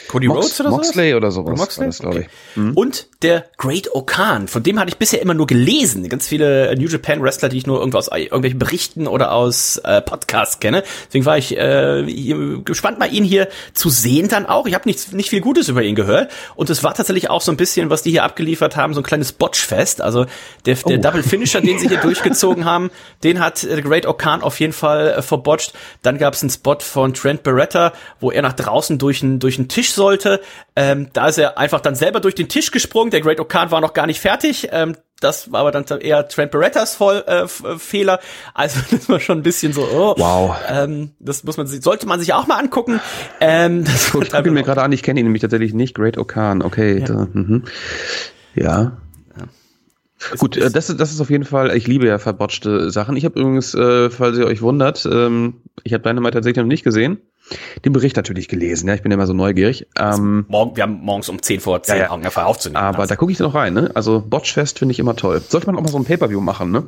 Cody Mox, Rhodes oder Moxley sowas? oder sowas. Moxley? Das, okay. ich. Mhm. Und der Great Okan, von dem hatte ich bisher immer nur gelesen. Ganz viele New Japan Wrestler, die ich nur irgendwo aus irgendwelchen Berichten oder aus äh, Podcasts kenne. Deswegen war ich äh, gespannt, mal ihn hier zu sehen dann auch. Ich habe nicht, nicht viel Gutes über ihn gehört. Und es war tatsächlich auch so ein bisschen, was die hier abgeliefert haben, so ein kleines Botchfest. Also der, der oh. Double Finisher den sie hier durchgezogen haben, den hat äh, Great Okan auf jeden Fall äh, verbotcht. Dann gab es einen Spot von Trent Beretta, wo er nach draußen durch einen durch einen Tisch sollte. Ähm, da ist er einfach dann selber durch den Tisch gesprungen. Der Great Okan war noch gar nicht fertig. Ähm, das war aber dann eher Trent Berettas Voll, äh, äh Fehler. Also das war schon ein bisschen so, oh, wow. Ähm, das muss man sollte man sich auch mal angucken. Ähm, das ich gucke mir gerade an, ich kenne ihn nämlich tatsächlich nicht. Great Okan, okay. Ja. Da, mhm. ja. Gut, äh, das, das ist auf jeden Fall, ich liebe ja verbotschte Sachen. Ich habe übrigens, äh, falls ihr euch wundert, ähm, ich habe Dynamite tatsächlich noch nicht gesehen den Bericht natürlich gelesen. Ja, ich bin ja immer so neugierig. Ähm, morgen, wir haben morgens um 10 vor 10 ja, ja. ungefähr aufzunehmen. Aber also. da gucke ich noch rein. Ne? Also Botchfest finde ich immer toll. Sollte man auch mal so ein Pay-Per-View machen, ne?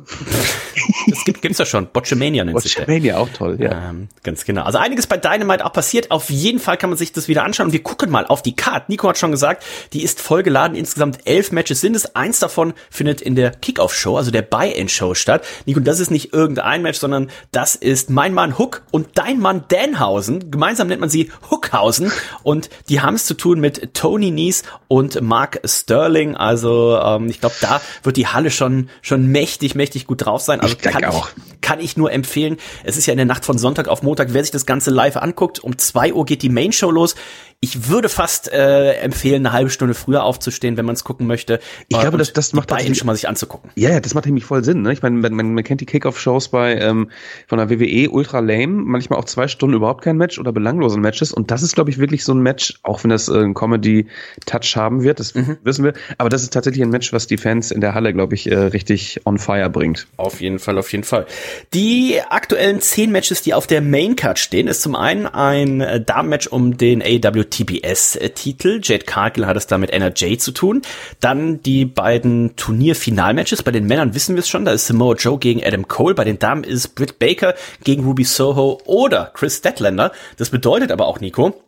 das gibt, gibt's ja schon. Botchamania nennt sich Botchamania, auch toll, ja. Ähm, ganz genau. Also einiges bei Dynamite auch passiert. Auf jeden Fall kann man sich das wieder anschauen. Und wir gucken mal auf die Card. Nico hat schon gesagt, die ist vollgeladen. Insgesamt elf Matches sind es. Eins davon findet in der Kickoff-Show, also der Buy-In-Show statt. Nico, das ist nicht irgendein Match, sondern das ist mein Mann Hook und dein Mann Danhausen. Gemeinsam nennt man sie Hookhausen und die haben es zu tun mit Tony Nies und Mark Sterling. Also ähm, ich glaube, da wird die Halle schon schon mächtig, mächtig gut drauf sein. Also ich kann, auch. Ich, kann ich nur empfehlen. Es ist ja in der Nacht von Sonntag auf Montag. Wer sich das Ganze live anguckt, um zwei Uhr geht die Main Show los. Ich würde fast äh, empfehlen, eine halbe Stunde früher aufzustehen, wenn man es gucken möchte. Ich glaube, das, das macht bei schon mal sich anzugucken. Ja, ja, das macht nämlich voll Sinn. Ne? Ich meine, man, man, man kennt die Kickoff-Shows bei ähm, von der WWE ultra lame, manchmal auch zwei Stunden überhaupt kein Match oder belanglosen Matches. Und das ist, glaube ich, wirklich so ein Match, auch wenn das äh, ein Comedy-Touch haben wird, das mhm. wissen wir. Aber das ist tatsächlich ein Match, was die Fans in der Halle, glaube ich, äh, richtig on fire bringt. Auf jeden Fall, auf jeden Fall. Die aktuellen zehn Matches, die auf der Main Card stehen, ist zum einen ein äh, Damen-Match um den AW TBS-Titel. Jade Cargill hat es da mit NRJ zu tun. Dann die beiden Turnier-Finalmatches. Bei den Männern wissen wir es schon, da ist Samoa Joe gegen Adam Cole. Bei den Damen ist Britt Baker gegen Ruby Soho oder Chris Statlander. Das bedeutet aber auch, Nico,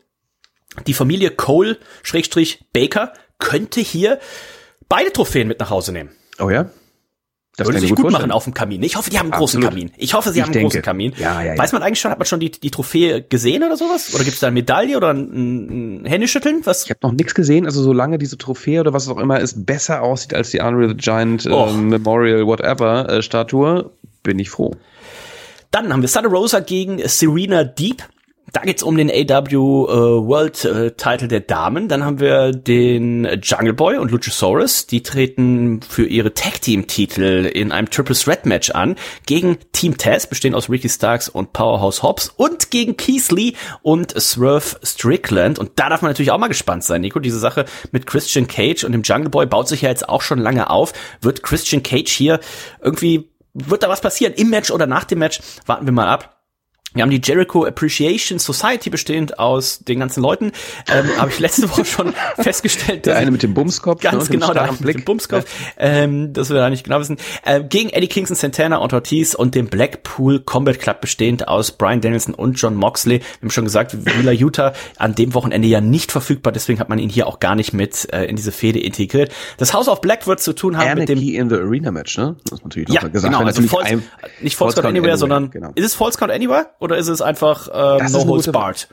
die Familie Cole-Baker könnte hier beide Trophäen mit nach Hause nehmen. Oh ja? Das Würde sich gut vorstellen. machen auf dem Kamin. Ich hoffe, die haben einen Absolut. großen Kamin. Ich hoffe, sie ich haben einen denke. großen Kamin. Ja, ja, ja. Weiß man eigentlich schon, hat man schon die, die Trophäe gesehen oder sowas? Oder gibt es da eine Medaille oder ein, ein Händeschütteln? Was? Ich habe noch nichts gesehen. Also solange diese Trophäe oder was auch immer ist, besser aussieht als die Unreal Giant äh, Memorial Whatever äh, Statue, bin ich froh. Dann haben wir Thunder Rosa gegen Serena Deep. Da geht's um den AW äh, World äh, Title der Damen. Dann haben wir den Jungle Boy und Luchasaurus. Die treten für ihre Tag Team Titel in einem Triple Threat Match an gegen Team Taz, bestehend aus Ricky Starks und Powerhouse Hobbs und gegen Keith Lee und Swerve Strickland. Und da darf man natürlich auch mal gespannt sein, Nico. Diese Sache mit Christian Cage und dem Jungle Boy baut sich ja jetzt auch schon lange auf. Wird Christian Cage hier irgendwie, wird da was passieren? Im Match oder nach dem Match? Warten wir mal ab. Wir haben die Jericho Appreciation Society bestehend aus den ganzen Leuten. Ähm, Habe ich letzte Woche schon festgestellt. Der eine mit dem Bumskopf. Ganz ne, genau, der eine mit dem Bumskopf. Ähm, das wir da nicht genau wissen. Äh, gegen Eddie Kingston, Santana und Ortiz und dem Blackpool Combat Club bestehend aus Brian Danielson und John Moxley. Wir haben schon gesagt, Wheeler Utah an dem Wochenende ja nicht verfügbar, deswegen hat man ihn hier auch gar nicht mit äh, in diese Fehde integriert. Das House of Black wird zu tun haben Anarchy mit dem in the Arena Match, ne? Das muss natürlich ja, noch gesagt genau, also False, nicht False Count Anywhere, sondern genau. ist es False Count Anywhere oder ist es einfach ist No Holds Barred?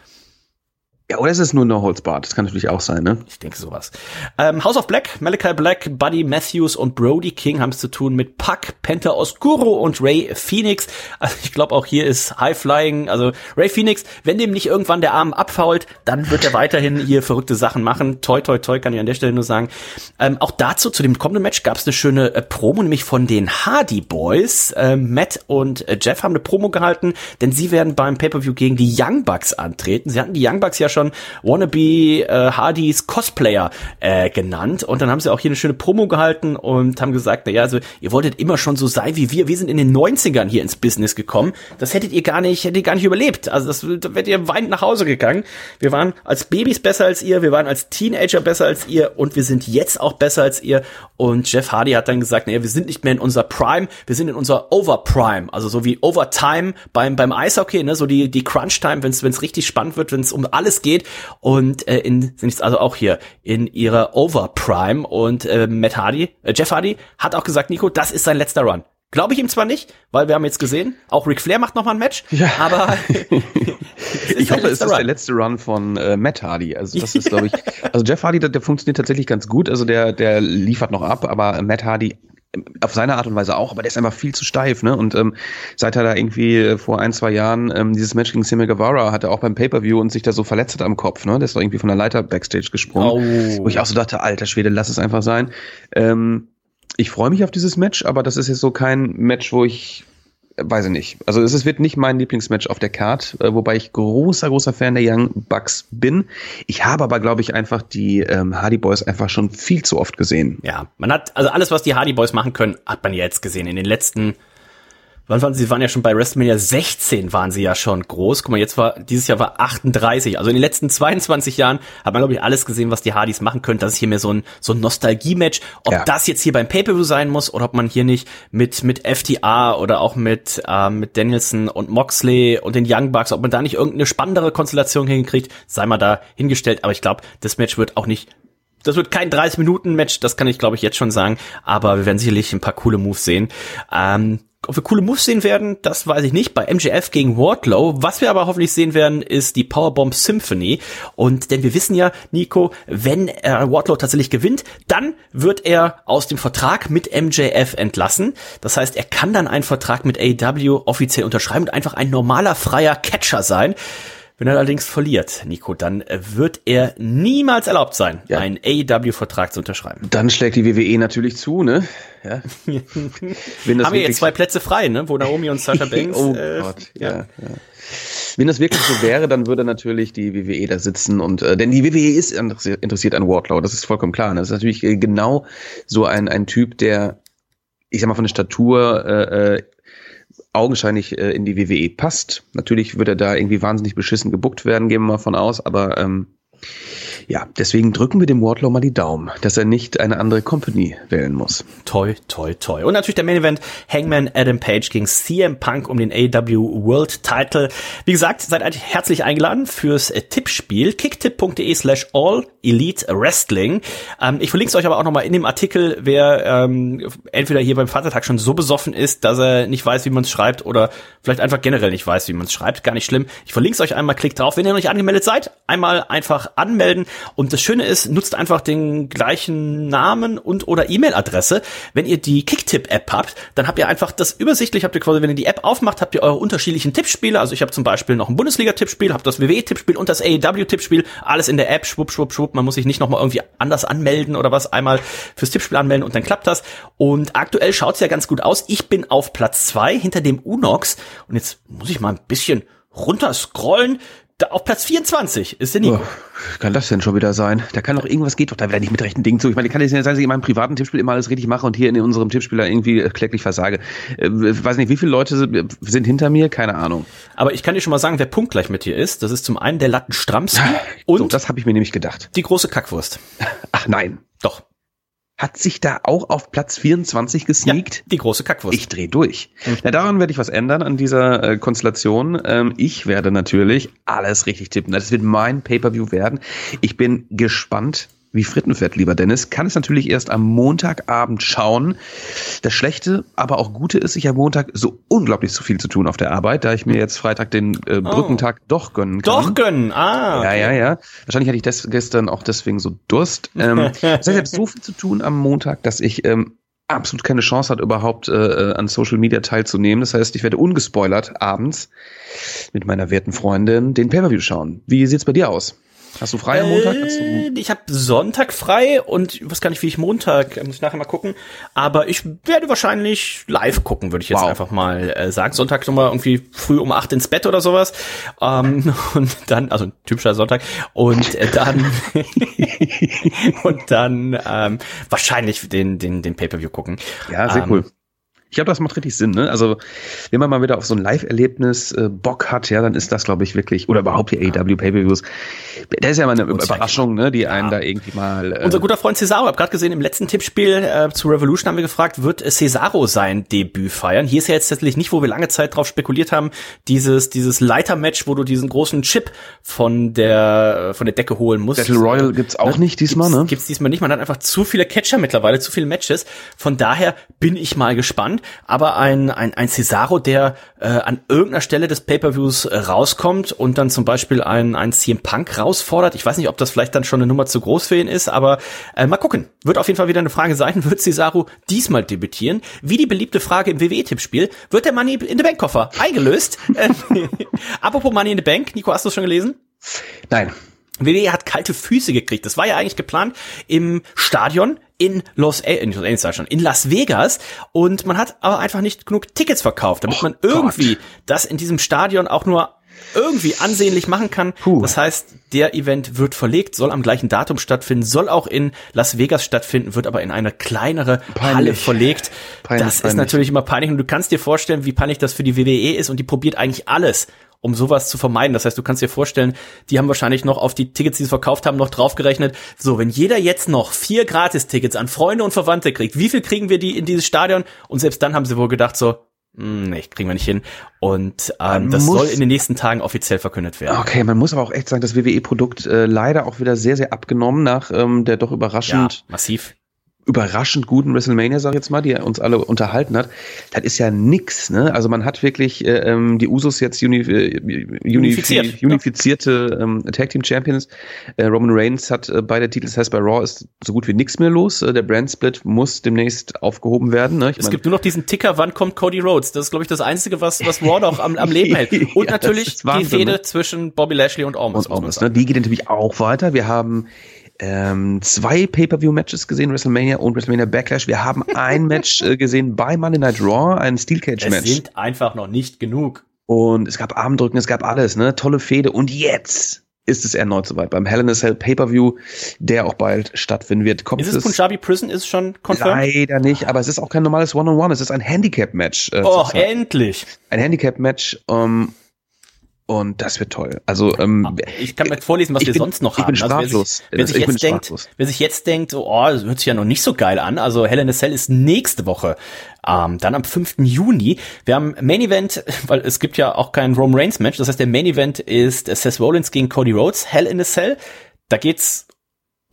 Ja, oder ist es nur No Holds Barred? Das kann natürlich auch sein, ne? Ich denke sowas. Ähm, House of Black, Malachi Black, Buddy Matthews und Brody King haben es zu tun mit Puck, Penta Oscuro und Ray Phoenix. Also ich glaube auch hier ist High Flying. Also Ray Phoenix, wenn dem nicht irgendwann der Arm abfault, dann wird er weiterhin hier verrückte Sachen machen. Toi, toi, toi, kann ich an der Stelle nur sagen. Ähm, auch dazu, zu dem kommenden Match, gab es eine schöne äh, Promo, nämlich von den Hardy Boys. Ähm, Matt und äh, Jeff haben eine Promo gehalten, denn sie werden beim Pay-Per-View gegen die Young Bucks antreten. Sie hatten die Young Bucks ja schon Wannabe äh, Hardys Cosplayer äh, genannt und dann haben sie auch hier eine schöne Promo gehalten und haben gesagt, na ja, also ihr wolltet immer schon so sein wie wir. Wir sind in den 90ern hier ins Business gekommen. Das hättet ihr gar nicht, hättet ihr gar nicht überlebt. Also das da wärt ihr weinend nach Hause gegangen. Wir waren als Babys besser als ihr, wir waren als Teenager besser als ihr und wir sind jetzt auch besser als ihr. Und Jeff Hardy hat dann gesagt, naja, wir sind nicht mehr in unserer Prime, wir sind in unserer Overprime, also so wie Overtime beim beim Eishockey, ne, so die die Crunch Time, wenn es richtig spannend wird, wenn es um alles geht und äh, in sind also auch hier in ihrer Overprime und äh, Matt Hardy, äh, Jeff Hardy hat auch gesagt, Nico, das ist sein letzter Run. Glaube ich ihm zwar nicht, weil wir haben jetzt gesehen, auch Ric Flair macht noch mal ein Match, Ja. aber Ich hoffe, es ist der Run. letzte Run von äh, Matt Hardy. Also das ist, glaube ich, also Jeff Hardy, der, der funktioniert tatsächlich ganz gut. Also der, der liefert noch ab, aber Matt Hardy auf seine Art und Weise auch, aber der ist einfach viel zu steif, ne? Und ähm, seit er da irgendwie äh, vor ein, zwei Jahren ähm, dieses Match gegen Sammy Guevara hatte, auch beim Pay-Per-View und sich da so verletzt hat am Kopf, ne? Der ist doch irgendwie von der Leiter Backstage gesprungen. Oh. Wo ich auch so dachte, alter Schwede, lass es einfach sein. Ähm, ich freue mich auf dieses Match, aber das ist jetzt so kein Match, wo ich weiß ich nicht. Also es wird nicht mein Lieblingsmatch auf der Card, äh, wobei ich großer, großer Fan der Young Bucks bin. Ich habe aber, glaube ich, einfach die ähm, Hardy Boys einfach schon viel zu oft gesehen. Ja, man hat, also alles, was die Hardy Boys machen können, hat man jetzt gesehen. In den letzten, wann waren sie, waren ja schon bei WrestleMania 16 waren sie ja schon groß. Guck mal, jetzt war, dieses Jahr war 38. Also in den letzten 22 Jahren hat man, glaube ich, alles gesehen, was die Hardys machen können. Das ist hier mehr so ein, so ein Nostalgie-Match. Ob Ja. das jetzt hier beim Pay-Per-View sein muss oder ob man hier nicht mit, mit FTA oder auch mit, ähm, mit Danielson und Moxley und den Young Bucks, ob man da nicht irgendeine spannendere Konstellation hinkriegt, sei mal da hingestellt. Aber ich glaube, das Match wird auch nicht das wird kein 30-Minuten-Match, das kann ich, glaube ich, jetzt schon sagen. Aber wir werden sicherlich ein paar coole Moves sehen. Ähm, ob wir coole Moves sehen werden, das weiß ich nicht. Bei MJF gegen Wardlow. Was wir aber hoffentlich sehen werden, ist die Powerbomb Symphony. Und denn wir wissen ja, Nico, wenn äh, Wardlow tatsächlich gewinnt, dann wird er aus dem Vertrag mit MJF entlassen. Das heißt, er kann dann einen Vertrag mit AEW offiziell unterschreiben und einfach ein normaler freier Catcher sein. Wenn er allerdings verliert, Nico, dann wird er niemals erlaubt sein, Ja. einen AEW-Vertrag zu unterschreiben. Dann schlägt die WWE natürlich zu, ne? Ja. Haben wir jetzt zwei Plätze frei, ne? Wo Naomi und Sasha Banks. oh äh, Gott, ja. ja. Wenn das wirklich so wäre, dann würde natürlich die WWE da sitzen und äh, denn die WWE ist interessiert interessiert an Wardlow, das ist vollkommen klar. ne? Das ist natürlich äh, genau so ein ein Typ, der ich sag mal von der Statur äh, äh, augenscheinlich äh, in die WWE passt. Natürlich wird er da irgendwie wahnsinnig beschissen gebuckt werden, gehen wir mal von aus, aber ähm, ja, deswegen drücken wir dem Wardlow mal die Daumen, dass er nicht eine andere Company wählen muss. Toi, toi, toi. Und natürlich der Main Event Hangman Adam Page gegen CM Punk um den AW World Title. Wie gesagt, seid herzlich eingeladen fürs äh, Tippspiel kicktip.de slash all elite wrestling. Ähm, ich verlinke es euch aber auch nochmal in dem Artikel, wer ähm, entweder hier beim Vatertag schon so besoffen ist, dass er nicht weiß, wie man es schreibt oder vielleicht einfach generell nicht weiß, wie man es schreibt. Gar nicht schlimm. Ich verlinke es euch einmal, klickt drauf. Wenn ihr noch nicht angemeldet seid, einmal einfach anmelden. Und das Schöne ist, nutzt einfach den gleichen Namen und oder E-Mail-Adresse. Wenn ihr die Kicktip-App habt, dann habt ihr einfach das übersichtlich, habt ihr quasi, wenn ihr die App aufmacht, habt ihr eure unterschiedlichen Tippspiele. Also ich habe zum Beispiel noch ein Bundesliga-Tippspiel, habe das WWE-Tippspiel und das AEW-Tippspiel. Alles in der App, schwupp, schwupp, schwupp. Man muss sich nicht nochmal irgendwie anders anmelden oder was. Einmal fürs Tippspiel anmelden und dann klappt das. Und aktuell schaut's ja ganz gut aus. Ich bin auf Platz zwei hinter dem Unox. Und jetzt muss ich mal ein bisschen runterscrollen, da auf Platz 24 ist der Nico. Oh, kann das denn schon wieder sein? Da kann doch irgendwas geht doch da wieder nicht mit rechten Dingen zu. Ich meine, kann jetzt nicht sein, dass ich in meinem privaten Tippspiel immer alles richtig mache und hier in unserem Tippspieler irgendwie äh, kläglich versage. Äh, weiß nicht, wie viele Leute sind, sind, hinter mir? Keine Ahnung. Aber ich kann dir schon mal sagen, wer punktgleich mit dir ist. Das ist zum einen der Latten Stramski und so, das habe ich mir nämlich gedacht. Die große Kackwurst. Ach nein. Doch hat sich da auch auf Platz 24 gesneakt. Ja, die große Kackwurst. Ich dreh durch. Mhm. Na, daran werde ich was ändern an dieser äh, Konstellation. Ähm, ich werde natürlich alles richtig tippen. Das wird mein Pay-per-View werden. Ich bin gespannt, wie Frittenfett, lieber Dennis, kann es natürlich erst am Montagabend schauen. Das Schlechte, aber auch Gute ist, ich habe Montag so unglaublich zu viel zu tun auf der Arbeit, da ich mir jetzt Freitag den äh, oh. Brückentag oh. doch gönnen kann. Doch gönnen, ah. Okay. Ja, ja, ja. Wahrscheinlich hatte ich das gestern auch deswegen so Durst. Ähm, das heißt, ich habe so viel zu tun am Montag, dass ich ähm, absolut keine Chance hat, überhaupt äh, an Social Media teilzunehmen. Das heißt, ich werde ungespoilert abends mit meiner werten Freundin den Pay-Per-View schauen. Wie sieht's bei dir aus? Hast du frei am Montag? Äh, ich habe Sonntag frei und ich weiß gar nicht, wie ich Montag, äh, muss ich nachher mal gucken. Aber ich werde wahrscheinlich live gucken, würde ich jetzt wow. einfach mal äh, sagen. Sonntag nochmal irgendwie früh um acht ins Bett oder sowas. Ähm, und dann, also ein typischer Sonntag. Und äh, dann und dann ähm, wahrscheinlich den, den, den Pay-Per-View gucken. Ja, sehr ähm, cool. Ich glaube, das macht richtig Sinn. Ne? Also wenn man mal wieder auf so ein Live-Erlebnis äh, Bock hat, ja, dann ist das, glaube ich, wirklich, oder überhaupt die AEW Pay-Per-Views, das ist ja mal eine Überraschung, ne, die ja. einen da irgendwie mal... Äh Unser guter Freund Cesaro, hab gerade gesehen, im letzten Tippspiel äh, zu Revolution haben wir gefragt, wird Cesaro sein Debüt feiern? Hier ist ja jetzt tatsächlich nicht, wo wir lange Zeit drauf spekuliert haben, dieses, dieses Leiter-Match, wo du diesen großen Chip von der, von der Decke holen musst. Battle Royal gibt's auch ne? nicht diesmal, gibt's, ne? Gibt's diesmal nicht. Man hat einfach zu viele Catcher mittlerweile, zu viele Matches. Von daher bin ich mal gespannt aber ein, ein, ein Cesaro, der äh, an irgendeiner Stelle des Pay-Per-Views äh, rauskommt und dann zum Beispiel ein, ein CM Punk herausfordert. Ich weiß nicht, ob das vielleicht dann schon eine Nummer zu groß für ihn ist, aber äh, mal gucken. Wird auf jeden Fall wieder eine Frage sein, wird Cesaro diesmal debütieren? Wie die beliebte Frage im WWE-Tippspiel, wird der Money in the Bank-Koffer eingelöst? Apropos Money in the Bank, Nico, hast du schon gelesen? Nein. WWE hat kalte Füße gekriegt. Das war ja eigentlich geplant im Stadion in Los, äh, in, Los Angeles, in Las Vegas und man hat aber einfach nicht genug Tickets verkauft, damit oh man irgendwie Gott. das in diesem Stadion auch nur irgendwie ansehnlich machen kann. Puh. Das heißt, der Event wird verlegt, soll am gleichen Datum stattfinden, soll auch in Las Vegas stattfinden, wird aber in eine kleinere peinlich. Halle verlegt. Peinlich, das peinlich. ist natürlich immer peinlich und du kannst dir vorstellen, wie peinlich das für die WWE ist und die probiert eigentlich alles, um sowas zu vermeiden. Das heißt, du kannst dir vorstellen, die haben wahrscheinlich noch auf die Tickets, die sie verkauft haben, noch draufgerechnet. So, wenn jeder jetzt noch vier Gratis-Tickets an Freunde und Verwandte kriegt, wie viel kriegen wir die in dieses Stadion? Und selbst dann haben sie wohl gedacht so, hm, nee, kriegen wir nicht hin. Und ähm, das soll in den nächsten Tagen offiziell verkündet werden. Okay, man muss aber auch echt sagen, das WWE-Produkt äh, leider auch wieder sehr, sehr abgenommen nach ähm, der doch überraschend ja, massiv überraschend guten WrestleMania, sag ich jetzt mal, die uns alle unterhalten hat, das ist ja nix, ne? Also man hat wirklich äh, ähm, die Usos jetzt uni, äh, unifiziert, unifizierte ähm, Tag Team Champions. Äh, Roman Reigns hat äh, beide Titel, das heißt bei Raw ist so gut wie nix mehr los. Äh, der Brand Split muss demnächst aufgehoben werden. Ne? Ich es mein, gibt nur noch diesen Ticker, wann kommt Cody Rhodes? Das ist, glaube ich, das Einzige, was, was Raw noch am, am Leben hält. Und ja, natürlich die Fehde ne? zwischen Bobby Lashley und Ormus. Und Ormus ne? Die geht natürlich auch weiter. Wir haben ähm, zwei Pay-Per-View-Matches gesehen, WrestleMania und WrestleMania Backlash. Wir haben ein Match äh, gesehen bei Monday Night Raw, ein Steel Cage-Match. Es sind einfach noch nicht genug. Und es gab Armdrücken, es gab alles, ne? Tolle Fehde. Und jetzt ist es erneut soweit beim Hell in a Cell Pay-Per-View, der auch bald stattfinden wird. Kommt ist es Punjabi Prison ist schon confirmed? Leider nicht, aber es ist auch kein normales One-on-One, -on -One, es ist ein Handicap-Match. Äh, oh, endlich! Ein Handicap-Match, ähm, und das wird toll. Also ähm, ah, ich kann mal vorlesen, was wir bin, sonst noch haben. Ich bin sprachlos. Also, wer sich, wer sich jetzt denkt, wer sich jetzt denkt, oh, das hört sich ja noch nicht so geil an. Also Hell in a Cell ist nächste Woche, ähm, dann am 5. Juni. Wir haben Main Event, weil es gibt ja auch kein Rome Reigns Match. Das heißt, der Main Event ist Seth Rollins gegen Cody Rhodes. Hell in a Cell. Da geht's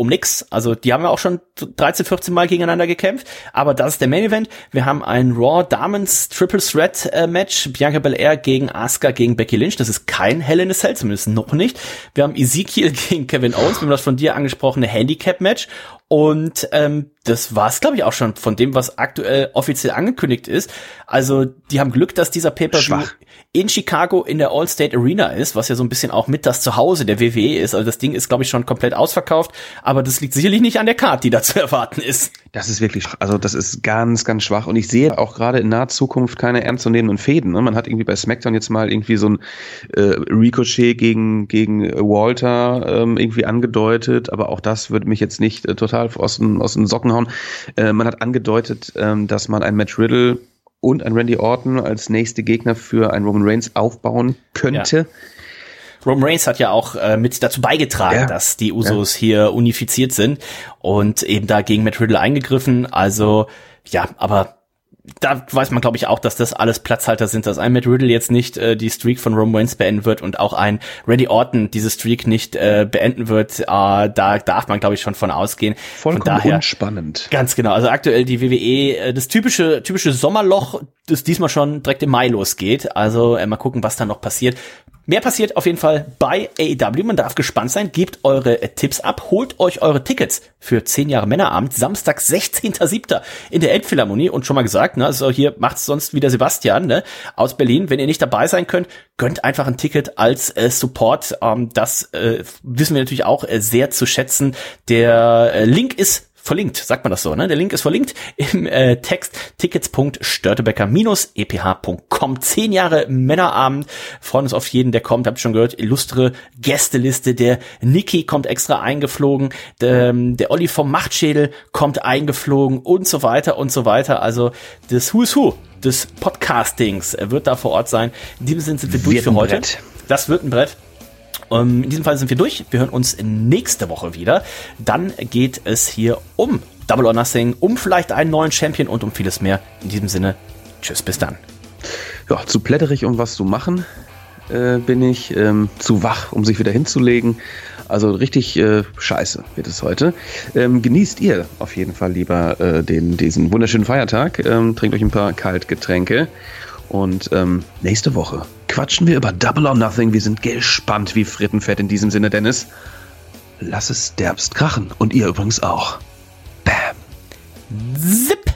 um nix. Also die haben ja auch schon 13, 14 Mal gegeneinander gekämpft. Aber das ist der Main Event. Wir haben ein Raw Damons Triple Threat äh, Match. Bianca Belair gegen Asuka gegen Becky Lynch. Das ist kein Hell in a Cell, zumindest noch nicht. Wir haben Ezekiel gegen Kevin Owens. Wir haben das von dir angesprochene Handicap Match. Und ähm, das war's, glaube ich, auch schon von dem, was aktuell offiziell angekündigt ist. Also die haben Glück, dass dieser Pay-per-View in Chicago in der All-State Arena ist, was ja so ein bisschen auch mit das Zuhause der WWE ist. Also das Ding ist, glaube ich, schon komplett ausverkauft. Aber das liegt sicherlich nicht an der Karte, die da zu erwarten ist. Das ist wirklich, also das ist ganz, ganz schwach. Und ich sehe auch gerade in naher Zukunft keine ernstzunehmenden Fäden. Ne? Man hat irgendwie bei SmackDown jetzt mal irgendwie so ein äh, Ricochet gegen, gegen Walter ähm, irgendwie angedeutet, aber auch das würde mich jetzt nicht äh, total aus den, aus den Socken hauen. Äh, man hat angedeutet, ähm, dass man ein Match Riddle und ein Randy Orton als nächste Gegner für ein Roman Reigns aufbauen könnte. Ja. Roman Reigns hat ja auch äh, mit dazu beigetragen, ja. dass die Usos ja. hier unifiziert sind und eben da gegen Matt Riddle eingegriffen. Also ja, aber da weiß man, glaube ich, auch, dass das alles Platzhalter sind, dass ein Matt Riddle jetzt nicht äh, die Streak von Roman Reigns beenden wird und auch ein Randy Orton diese Streak nicht äh, beenden wird. Äh, da darf man, glaube ich, schon von ausgehen. Vollkommen von daher, unspannend. Ganz genau. Also aktuell die WWE, äh, das typische typische Sommerloch, das diesmal schon direkt im Mai losgeht. Also äh, mal gucken, was da noch passiert. Mehr passiert auf jeden Fall bei AEW. Man darf gespannt sein. Gebt eure äh, Tipps ab. Holt euch eure Tickets für 10 Jahre Männerabend. Samstag, 16.07. in der Elbphilharmonie. Und schon mal gesagt, ne, also hier macht's sonst wieder Sebastian ne, aus Berlin. Wenn ihr nicht dabei sein könnt, gönnt einfach ein Ticket als äh, Support. Ähm, das äh, wissen wir natürlich auch äh, sehr zu schätzen. Der äh, Link ist verlinkt, sagt man das so, ne? Der Link ist verlinkt im äh, Text tickets.störtebecker-eph.com. Zehn Jahre Männerabend. Freuen uns auf jeden, der kommt. Habt schon gehört, illustre Gästeliste. Der Niki kommt extra eingeflogen. Der, ähm, der Olli vom Machtschädel kommt eingeflogen und so weiter und so weiter. Also das Who is Who des Podcastings wird da vor Ort sein. In diesem Sinne sind wir durch für heute. Brett. Das wird ein Brett. Ähm, in diesem Fall sind wir durch. Wir hören uns nächste Woche wieder. Dann geht es hier um Double or Nothing, um vielleicht einen neuen Champion und um vieles mehr. In diesem Sinne, tschüss, bis dann. Ja, zu plätterig, um was zu machen, äh, bin ich. Ähm, zu wach, um sich wieder hinzulegen. Also richtig äh, scheiße wird es heute. Ähm, genießt ihr auf jeden Fall lieber äh, den, diesen wunderschönen Feiertag. Ähm, trinkt euch ein paar Kaltgetränke. Und ähm, nächste Woche quatschen wir über Double or Nothing. Wir sind gespannt wie Frittenfett in diesem Sinne, Dennis. Lass es derbst krachen. Und ihr übrigens auch. Bam. Zip.